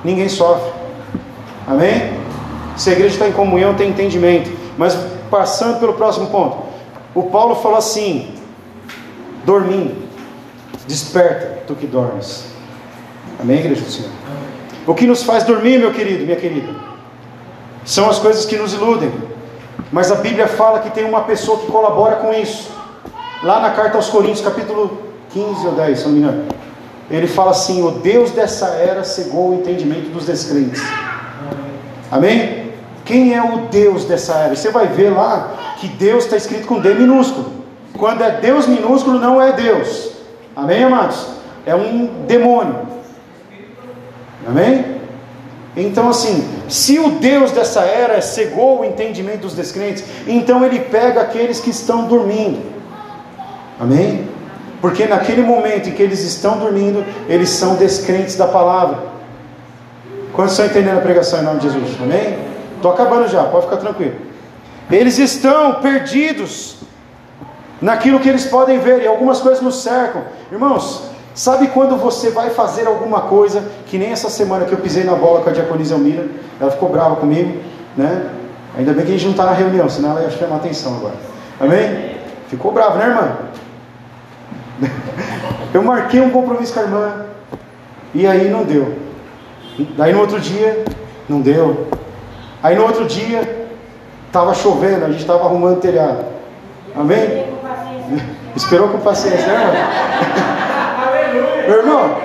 A: ninguém sofre. Amém? Se a igreja está em comunhão, tem entendimento. Mas passando pelo próximo ponto, o Paulo falou assim: dormindo, desperta, tu que dormes. Amém, igreja do Senhor? O que nos faz dormir, meu querido, minha querida, são as coisas que nos iludem. Mas a Bíblia fala que tem uma pessoa que colabora com isso. Lá na carta aos Coríntios, capítulo 15 ou 10, se não me engano. Ele fala assim: O Deus dessa era cegou o entendimento dos descrentes. Amém? Quem é o Deus dessa era? Você vai ver lá que Deus está escrito com D minúsculo. Quando é Deus minúsculo, não é Deus. Amém, amados? É um demônio. Amém? Então, assim, se o Deus dessa era cegou o entendimento dos descrentes, então ele pega aqueles que estão dormindo. Amém? Porque naquele momento em que eles estão dormindo, eles são descrentes da palavra. Quantos estão entendendo a pregação em nome de Jesus? Amém? Estou acabando já, pode ficar tranquilo. Eles estão perdidos naquilo que eles podem ver, e algumas coisas nos cercam. Irmãos, Sabe quando você vai fazer alguma coisa, que nem essa semana que eu pisei na bola com a Diaconisa Elmira, ela ficou brava comigo, né? Ainda bem que a gente não está na reunião, senão ela ia chamar atenção agora. Amém? Ficou brava, né, irmã? Eu marquei um compromisso com a irmã, e aí não deu. Daí no outro dia, não deu. Aí no outro dia, estava chovendo, a gente estava arrumando o telhado. Amém? Esperou com paciência, né, irmã? Meu irmão,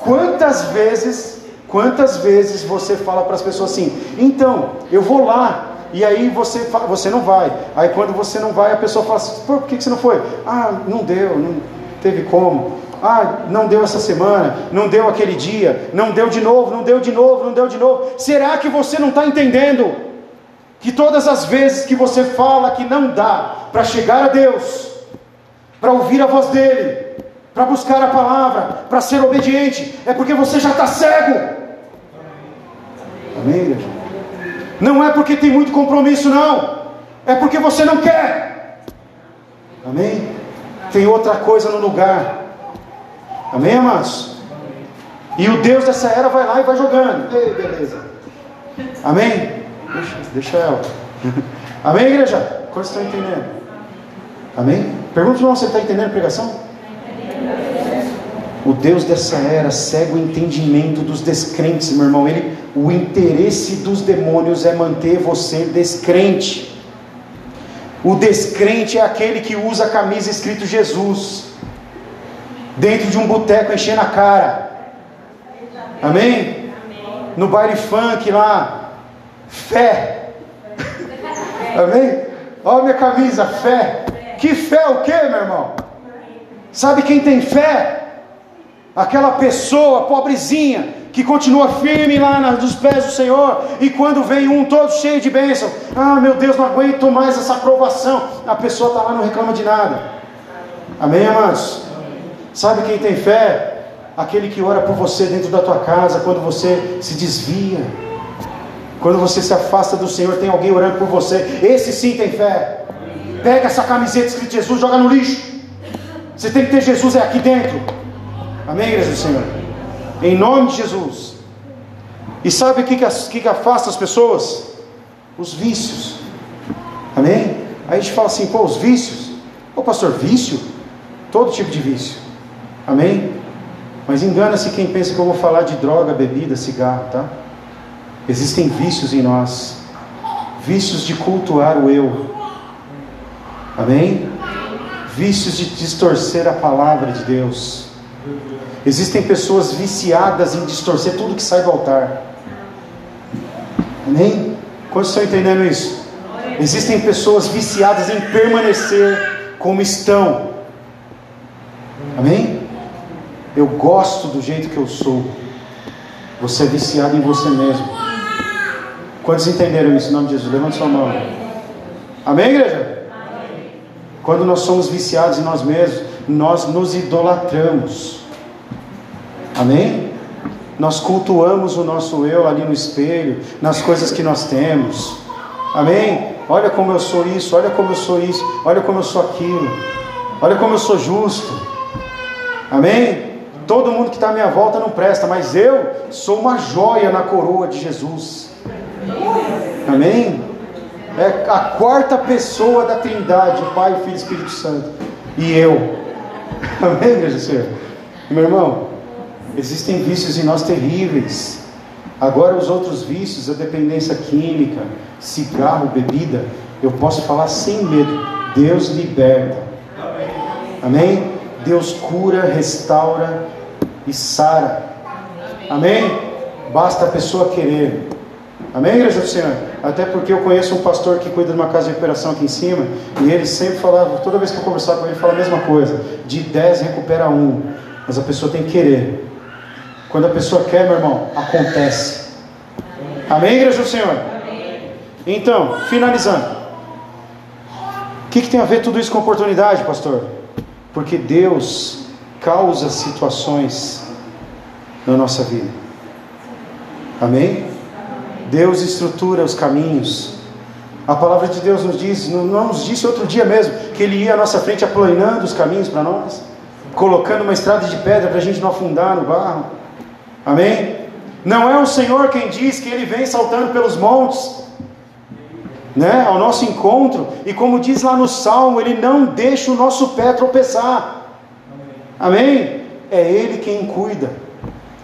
A: quantas vezes, quantas vezes você fala para as pessoas assim, então, eu vou lá, e aí você, você não vai. Aí quando você não vai, a pessoa fala assim, por que você não foi? Ah, não deu, não teve como. Ah, não deu essa semana, não deu aquele dia, não deu de novo, não deu de novo, não deu de novo. Será que você não está entendendo que todas as vezes que você fala que não dá para chegar a Deus, para ouvir a voz dEle, para buscar a palavra, para ser obediente, é porque você já está cego. Amém, igreja? Não é porque tem muito compromisso, não. É porque você não quer. Amém? Tem outra coisa no lugar. Amém, amados? E o Deus dessa era vai lá e vai jogando. Ei, beleza. Amém? Deixa, deixa ela. Amém, igreja? Quantos estão entendendo? Amém? Pergunta se ele está entendendo a pregação. O Deus dessa era cega o entendimento dos descrentes, meu irmão. Ele, o interesse dos demônios é manter você descrente. O descrente é aquele que usa a camisa escrito Jesus, dentro de um boteco enchendo a cara. Amém? No baile funk lá, fé. Amém? Olha minha camisa, fé. Que fé o que, meu irmão? Sabe quem tem fé? Aquela pessoa pobrezinha que continua firme lá nos pés do Senhor, e quando vem um todo cheio de bênção, ah meu Deus, não aguento mais essa aprovação, a pessoa está lá não reclama de nada. Amém, amados? Sabe quem tem fé? Aquele que ora por você dentro da tua casa, quando você se desvia, quando você se afasta do Senhor, tem alguém orando por você. Esse sim tem fé. Pega essa camiseta escrito Jesus, joga no lixo. Você tem que ter Jesus é aqui dentro. Amém, igreja do Senhor? Em nome de Jesus. E sabe o que, que, que afasta as pessoas? Os vícios. Amém? Aí a gente fala assim, pô, os vícios. Ô pastor, vício? Todo tipo de vício. Amém? Mas engana-se quem pensa que eu vou falar de droga, bebida, cigarro, tá? Existem vícios em nós. Vícios de cultuar o eu. Amém? Vícios de distorcer a palavra de Deus. Existem pessoas viciadas em distorcer tudo que sai do altar. Amém? Quantos estão entendendo isso? Existem pessoas viciadas em permanecer como estão. Amém? Eu gosto do jeito que eu sou. Você é viciado em você mesmo. Quantos entenderam isso em nome de Jesus? Levante sua mão. Amém, igreja? Quando nós somos viciados em nós mesmos, nós nos idolatramos. Amém? Nós cultuamos o nosso eu ali no espelho, nas coisas que nós temos. Amém? Olha como eu sou isso, olha como eu sou isso, olha como eu sou aquilo, olha como eu sou justo. Amém? Todo mundo que está à minha volta não presta, mas eu sou uma joia na coroa de Jesus. Amém? É a quarta pessoa da Trindade, Pai, Filho e Espírito Santo. E eu. Amém, meu Senhor? Meu irmão, existem vícios em nós terríveis. Agora, os outros vícios, a dependência química, cigarro, bebida, eu posso falar sem medo: Deus liberta. Amém? Deus cura, restaura e sara. Amém? Basta a pessoa querer. Amém, igreja do Senhor? Até porque eu conheço um pastor que cuida de uma casa de recuperação aqui em cima, e ele sempre falava, toda vez que eu conversava com ele, ele fala a mesma coisa: de 10 recupera um, mas a pessoa tem que querer. Quando a pessoa quer, meu irmão, acontece. Amém, igreja do Senhor? Então, finalizando. O que, que tem a ver tudo isso com oportunidade, pastor? Porque Deus causa situações na nossa vida. Amém? Deus estrutura os caminhos. A palavra de Deus nos diz, não nos disse outro dia mesmo, que Ele ia à nossa frente aplanando os caminhos para nós, colocando uma estrada de pedra para a gente não afundar no barro. Amém? Não é o Senhor quem diz que Ele vem saltando pelos montes, né, ao nosso encontro, e como diz lá no Salmo, Ele não deixa o nosso pé tropeçar. Amém? É Ele quem cuida.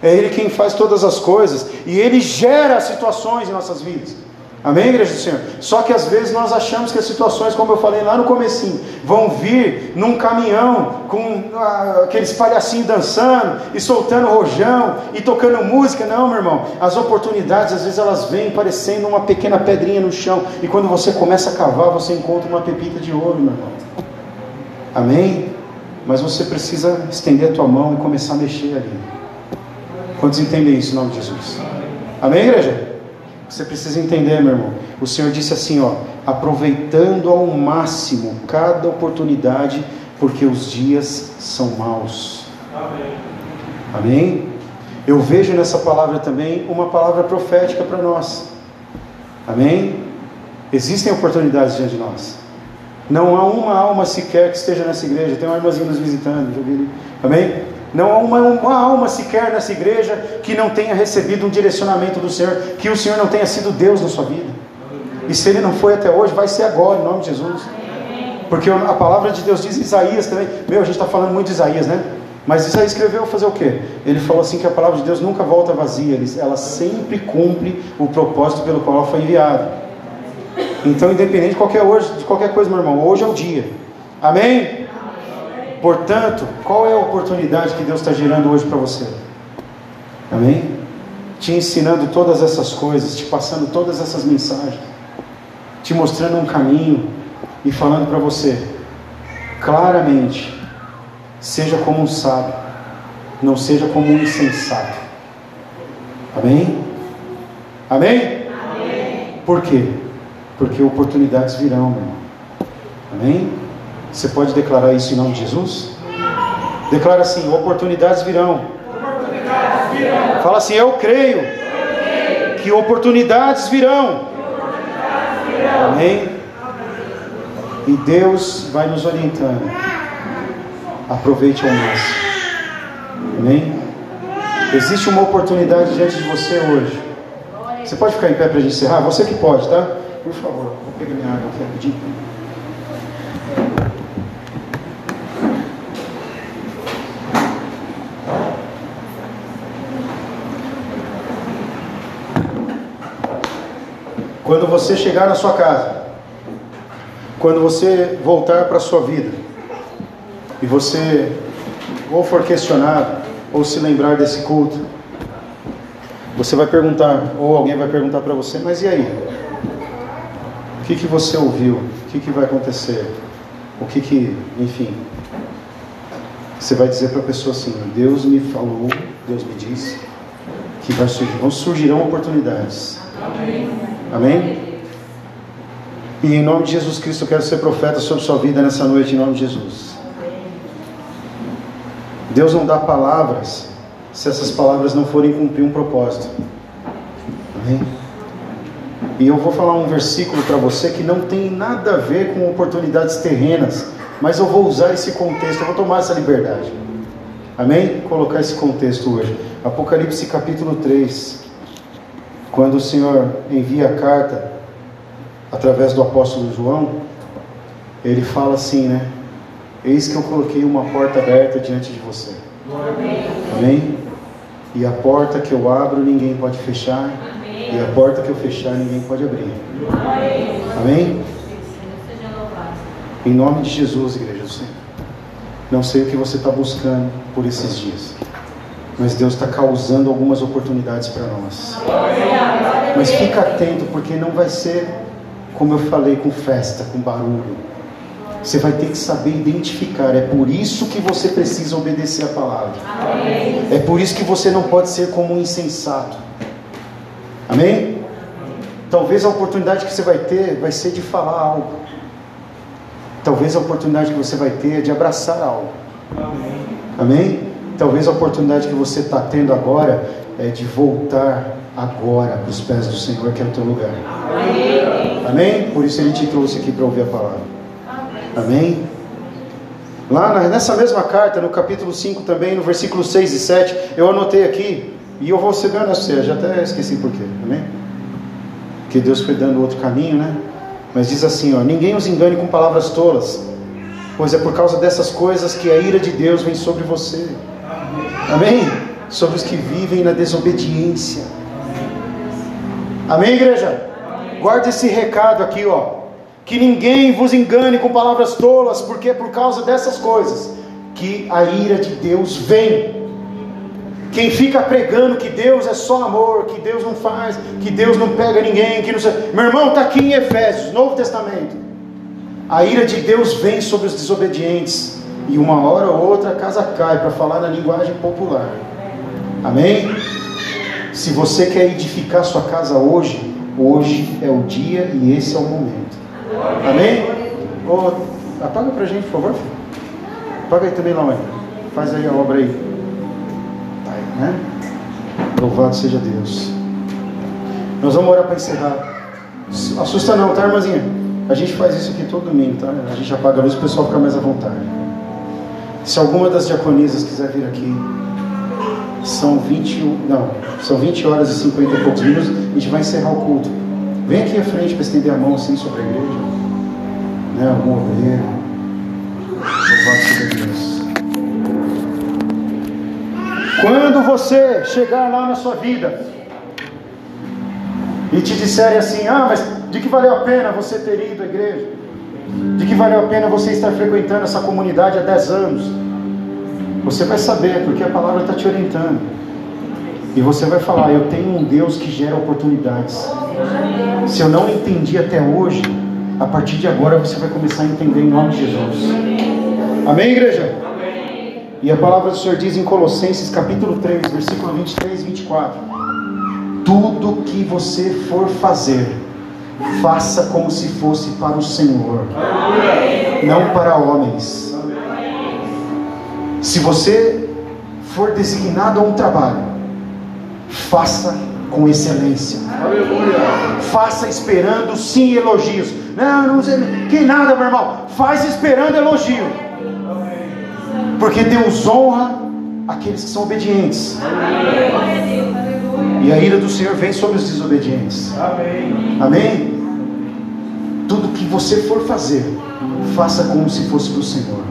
A: É Ele quem faz todas as coisas e Ele gera situações em nossas vidas. Amém, igreja do Senhor? Só que às vezes nós achamos que as situações, como eu falei lá no comecinho, vão vir num caminhão com ah, aqueles palhacinhos dançando e soltando rojão e tocando música. Não, meu irmão. As oportunidades, às vezes, elas vêm parecendo uma pequena pedrinha no chão. E quando você começa a cavar, você encontra uma pepita de ouro, meu irmão. Amém? Mas você precisa estender a tua mão e começar a mexer ali. Quantos entendem isso em nome de Jesus? Amém, igreja? Você precisa entender, meu irmão. O Senhor disse assim, ó, aproveitando ao máximo cada oportunidade, porque os dias são maus. Amém. Amém? Eu vejo nessa palavra também uma palavra profética para nós. Amém? Existem oportunidades diante de nós. Não há uma alma sequer que esteja nessa igreja. Tem uma irmãzinha nos visitando. Amém? Não há uma, uma, alma sequer nessa igreja que não tenha recebido um direcionamento do Senhor, que o Senhor não tenha sido Deus na sua vida. E se ele não foi até hoje, vai ser agora, em nome de Jesus. Porque a palavra de Deus diz Isaías também. Meu, a gente está falando muito de Isaías, né? Mas Isaías escreveu fazer o quê? Ele falou assim que a palavra de Deus nunca volta vazia, ela sempre cumpre o propósito pelo qual ela foi enviada. Então, independente de qualquer, hoje, de qualquer coisa, meu irmão, hoje é o dia. Amém? Portanto, qual é a oportunidade que Deus está gerando hoje para você? Amém? Te ensinando todas essas coisas, te passando todas essas mensagens, te mostrando um caminho e falando para você, claramente, seja como um sábio, não seja como um insensato. Amém? Amém? Amém. Por quê? Porque oportunidades virão, meu irmão. Amém? Você pode declarar isso em nome de Jesus? Declara assim: oportunidades virão. Oportunidades virão. Fala assim: eu creio, eu creio. que oportunidades virão. oportunidades virão. Amém? E Deus vai nos orientando. Aproveite ao máximo. Amém? Existe uma oportunidade diante de você hoje. Você pode ficar em pé para a gente encerrar? Você que pode, tá? Por favor, vou pegar minha água aqui rapidinho. Quando você chegar na sua casa, quando você voltar para a sua vida, e você ou for questionado, ou se lembrar desse culto, você vai perguntar, ou alguém vai perguntar para você, mas e aí? O que, que você ouviu? O que, que vai acontecer? O que que, enfim. Você vai dizer para a pessoa assim: Deus me falou, Deus me disse que vai surgir, surgirão oportunidades. Amém. Amém? E em nome de Jesus Cristo eu quero ser profeta sobre sua vida nessa noite, em nome de Jesus. Deus não dá palavras se essas palavras não forem cumprir um propósito. Amém? E eu vou falar um versículo para você que não tem nada a ver com oportunidades terrenas, mas eu vou usar esse contexto, eu vou tomar essa liberdade. Amém? Colocar esse contexto hoje. Apocalipse capítulo 3. Quando o Senhor envia a carta através do apóstolo João, ele fala assim, né? Eis que eu coloquei uma porta aberta diante de você. Amém. Amém? E a porta que eu abro ninguém pode fechar. Amém. E a porta que eu fechar ninguém pode abrir. Amém? Amém? Em nome de Jesus, igreja do Senhor. Não sei o que você está buscando por esses dias. Mas Deus está causando algumas oportunidades para nós. Mas fica atento, porque não vai ser, como eu falei, com festa, com barulho. Você vai ter que saber identificar. É por isso que você precisa obedecer a palavra. Amém. É por isso que você não pode ser como um insensato. Amém? Talvez a oportunidade que você vai ter vai ser de falar algo. Talvez a oportunidade que você vai ter é de abraçar algo. Amém? Amém? Talvez a oportunidade que você está tendo agora é de voltar agora para os pés do Senhor, que é o teu lugar. Amém? Amém? Por isso ele te trouxe aqui para ouvir a palavra. Amém? Lá nessa mesma carta, no capítulo 5 também, no versículo 6 e 7, eu anotei aqui, e eu vou ser bem honesto, já até esqueci porquê, amém? Que Deus foi dando outro caminho, né? Mas diz assim, ó, ninguém os engane com palavras tolas, pois é por causa dessas coisas que a ira de Deus vem sobre você. Amém? Sobre os que vivem na desobediência. Amém, igreja? Guarde esse recado aqui, ó que ninguém vos engane com palavras tolas, porque é por causa dessas coisas que a ira de Deus vem. Quem fica pregando que Deus é só amor, que Deus não faz, que Deus não pega ninguém, que não. Meu irmão, está aqui em Efésios, Novo Testamento. A ira de Deus vem sobre os desobedientes, e uma hora ou outra a casa cai, para falar na linguagem popular. Amém? Se você quer edificar sua casa hoje, hoje é o dia e esse é o momento. Amém? Oh, apaga pra gente, por favor. Apaga aí também mãe. Faz aí a obra aí. Aí, né? Louvado seja Deus. Nós vamos orar para encerrar. Assusta não, tá, irmãzinha? A gente faz isso aqui todo domingo, tá? A gente apaga a luz, o pessoal fica mais à vontade. Se alguma das diaconisas quiser vir aqui, são 21, não, são 20 horas e 50 e poucos minutos, a gente vai encerrar o culto. Vem aqui à frente para estender a mão assim sobre a igreja. Né? Algum obreiro. Louvado seja Deus. Quando você chegar lá na sua vida e te disserem assim, ah, mas de que valeu a pena você ter ido à igreja? De que valeu a pena você estar frequentando essa comunidade há 10 anos? Você vai saber, porque a palavra está te orientando. E você vai falar, eu tenho um Deus que gera oportunidades. Se eu não entendi até hoje, a partir de agora você vai começar a entender em nome de Jesus. Amém, igreja? Amém. E a palavra do Senhor diz em Colossenses capítulo 3, versículo 23 e 24: Tudo que você for fazer, faça como se fosse para o Senhor, não para homens. Se você for designado a um trabalho, faça com excelência. Faça esperando sim elogios. Não, não sei que nada, meu irmão. Faz esperando elogio. Porque Deus honra aqueles que são obedientes. E a ira do Senhor vem sobre os desobedientes. Amém. Amém? Tudo que você for fazer, faça como se fosse para o Senhor.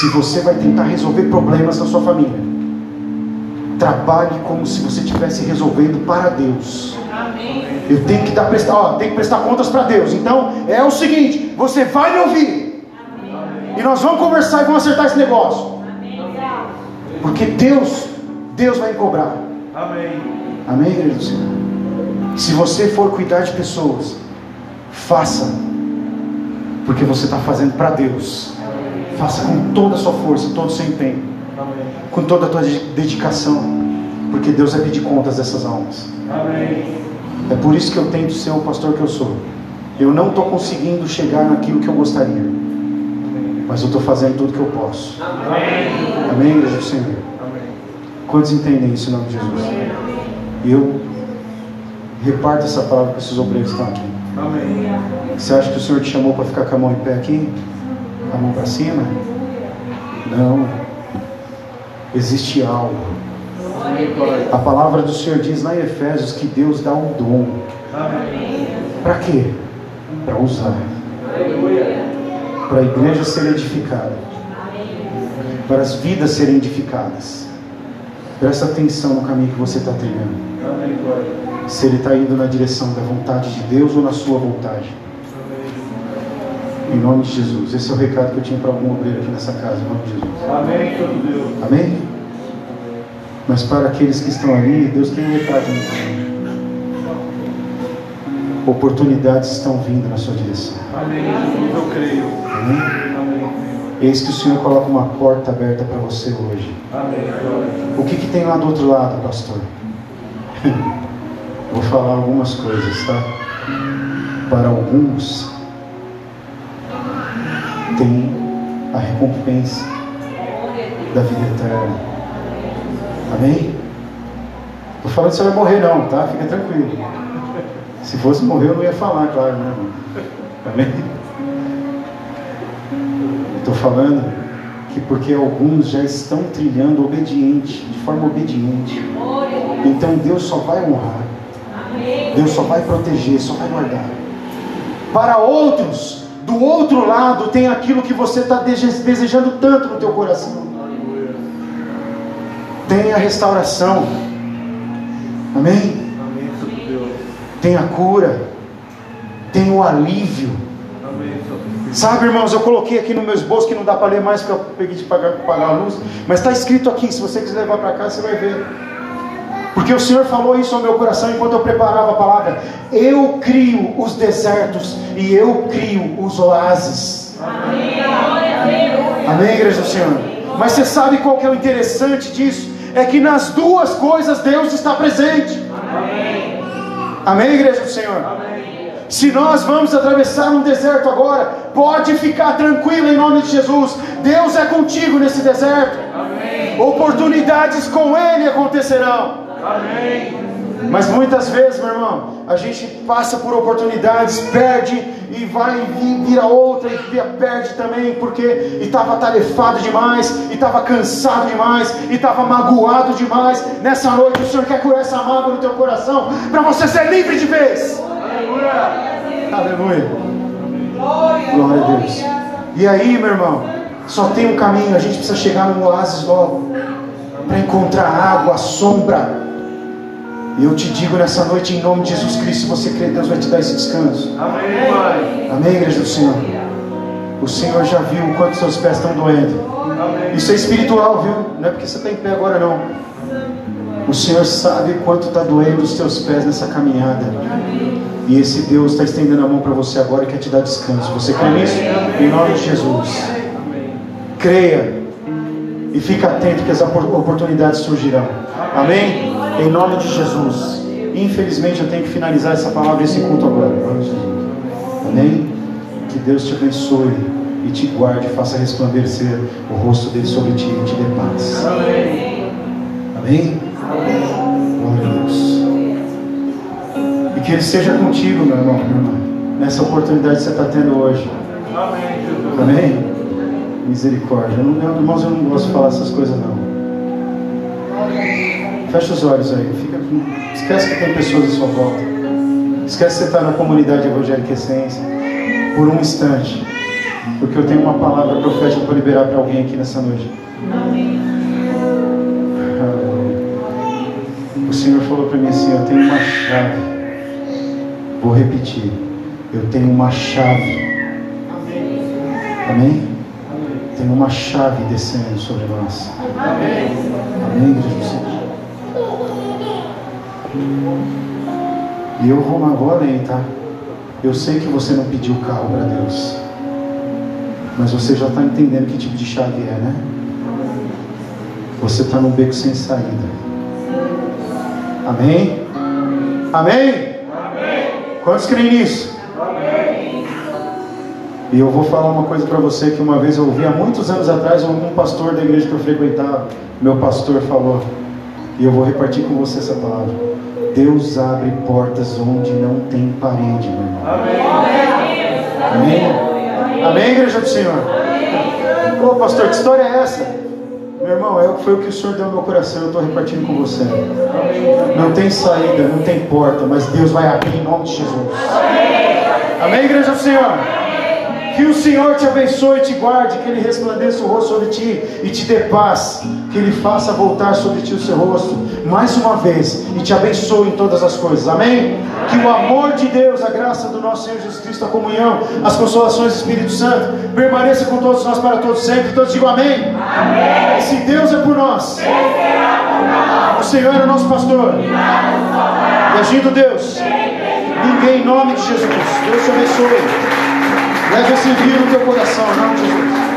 A: Se você vai tentar resolver problemas na sua família, Trabalhe como se você estivesse resolvendo para Deus. Amém. Eu tenho que dar prestar, ó, tenho que prestar contas para Deus. Então é o seguinte: você vai me ouvir. Amém. E nós vamos conversar e vamos acertar esse negócio. Amém. Porque Deus, Deus vai me cobrar. Amém. Amém, igreja do Senhor. Se você for cuidar de pessoas, faça. Porque você está fazendo para Deus. Faça com toda a sua força, todo o seu empenho com toda a tua dedicação, porque Deus vai pedir contas dessas almas. Amém. É por isso que eu tento ser o pastor que eu sou. Eu não estou conseguindo chegar naquilo que eu gostaria, mas eu estou fazendo tudo que eu posso. Amém, Amém igreja do Senhor. Quantos entendem isso em nome de Jesus? E eu reparto essa palavra para esses obreiros que estão aqui. Amém. Você acha que o Senhor te chamou para ficar com a mão em pé aqui? Com a mão para cima? Não. Existe algo. A palavra do Senhor diz lá em Efésios que Deus dá um dom. Para quê? Para usar. Para a igreja ser edificada. Para as vidas serem edificadas. Presta atenção no caminho que você está trilhando. Se ele está indo na direção da vontade de Deus ou na sua vontade. Em nome de Jesus. Esse é o recado que eu tinha para algum obreiro aqui nessa casa. Em nome de Jesus.
B: Amém, todo Deus.
A: Amém? Mas para aqueles que estão ali, Deus tem um recado. Oportunidades estão vindo na sua direção.
B: Amém, eu creio.
A: Amém? Eis que o Senhor coloca uma porta aberta para você hoje.
B: Amém.
A: O que, que tem lá do outro lado, pastor? Vou falar algumas coisas, tá? Para alguns, tem a recompensa da vida eterna. Amém? Estou falando que você vai morrer não, tá? Fica tranquilo. Se fosse morrer eu não ia falar, claro, né? Amém? Estou falando que porque alguns já estão trilhando obediente, de forma obediente. Então Deus só vai honrar. Deus só vai proteger, só vai guardar. Para outros, do outro lado, tem aquilo que você está desejando tanto no teu coração. Tem a restauração. Amém? Tem a cura. Tem o alívio. Sabe, irmãos, eu coloquei aqui no meu esboço que não dá para ler mais porque eu peguei de pagar, pagar a luz, mas está escrito aqui. Se você quiser levar para casa, você vai ver. Porque o Senhor falou isso ao meu coração enquanto eu preparava a palavra. Eu crio os desertos e eu crio os oásis. Amém, Amém igreja do Senhor. Mas você sabe qual que é o interessante disso? É que nas duas coisas Deus está presente. Amém, Amém igreja do Senhor. Amém. Se nós vamos atravessar um deserto agora, pode ficar tranquilo em nome de Jesus. Deus é contigo nesse deserto. Amém. Oportunidades com Ele acontecerão. Amém. Mas muitas vezes, meu irmão, a gente passa por oportunidades, perde e vai e vira outra e perde também porque estava tarefado demais, e estava cansado demais, e estava magoado demais. Nessa noite o Senhor quer curar essa mágoa no teu coração para você ser livre de vez. Aleluia. Glória a Deus. E aí, meu irmão, só tem um caminho, a gente precisa chegar no oásis logo para encontrar água, sombra e eu te digo nessa noite, em nome de Jesus Cristo, se você crê, Deus vai te dar esse descanso.
B: Amém, Pai.
A: Amém, igreja do Senhor. O Senhor já viu o quanto seus pés estão doendo. Amém. Isso é espiritual, viu? Não é porque você está em pé agora, não. O Senhor sabe quanto está doendo os teus pés nessa caminhada. E esse Deus está estendendo a mão para você agora e quer te dar descanso. Você crê nisso? Em nome de Jesus. Creia. E fica atento que as oportunidades surgirão. Amém? Em nome de Jesus. Infelizmente eu tenho que finalizar essa palavra, esse culto agora. Amém? Que Deus te abençoe e te guarde, faça resplandecer o rosto dele sobre ti e te dê paz. Amém? Amém? Glória a Deus. E que Ele esteja contigo, meu irmão, minha irmã, nessa oportunidade que você está tendo hoje. Amém? Amém? Misericórdia. Eu não, irmãos, eu não gosto de falar essas coisas, não. Fecha os olhos aí. Fica, esquece que tem pessoas à sua volta. Esquece que você está na comunidade evangélica essência. Por um instante. Porque eu tenho uma palavra profética para liberar para alguém aqui nessa noite. Amém. Senhor falou para mim assim: Eu tenho uma chave. Vou repetir. Eu tenho uma chave. Amém? Amém? Tem uma chave descendo sobre nós. Amém. Amém, Jesus. E eu vou, vou além, tá? Eu sei que você não pediu carro para Deus. Mas você já está entendendo que tipo de chave é, né? Você está num beco sem saída. Amém? Amém? Amém. Quantos creem nisso? Amém. E eu vou falar uma coisa para você que uma vez eu ouvi há muitos anos atrás, um pastor da igreja que eu frequentava, meu pastor falou: E eu vou repartir com você essa palavra. Deus abre portas onde não tem parede, meu irmão. Amém? Amém, igreja do Senhor? Ô pastor, que história é essa? Meu irmão, é, foi o que o Senhor deu no meu coração, eu estou repartindo com você. Não tem saída, não tem porta, mas Deus vai abrir em nome de Jesus. Amém, igreja do Senhor? Que o Senhor te abençoe e te guarde, que Ele resplandeça o rosto sobre ti e te dê paz, que Ele faça voltar sobre ti o seu rosto mais uma vez e te abençoe em todas as coisas, amém? Que o amor de Deus, a graça do nosso Senhor Jesus Cristo, a comunhão, as consolações do Espírito Santo permaneça com todos nós para todos sempre. Todos digam amém. amém. Se Deus é por nós, o Senhor é o nosso pastor, e agindo Deus, ninguém em nome de Jesus. Deus te abençoe. Esse vírus no teu coração, de Jesus.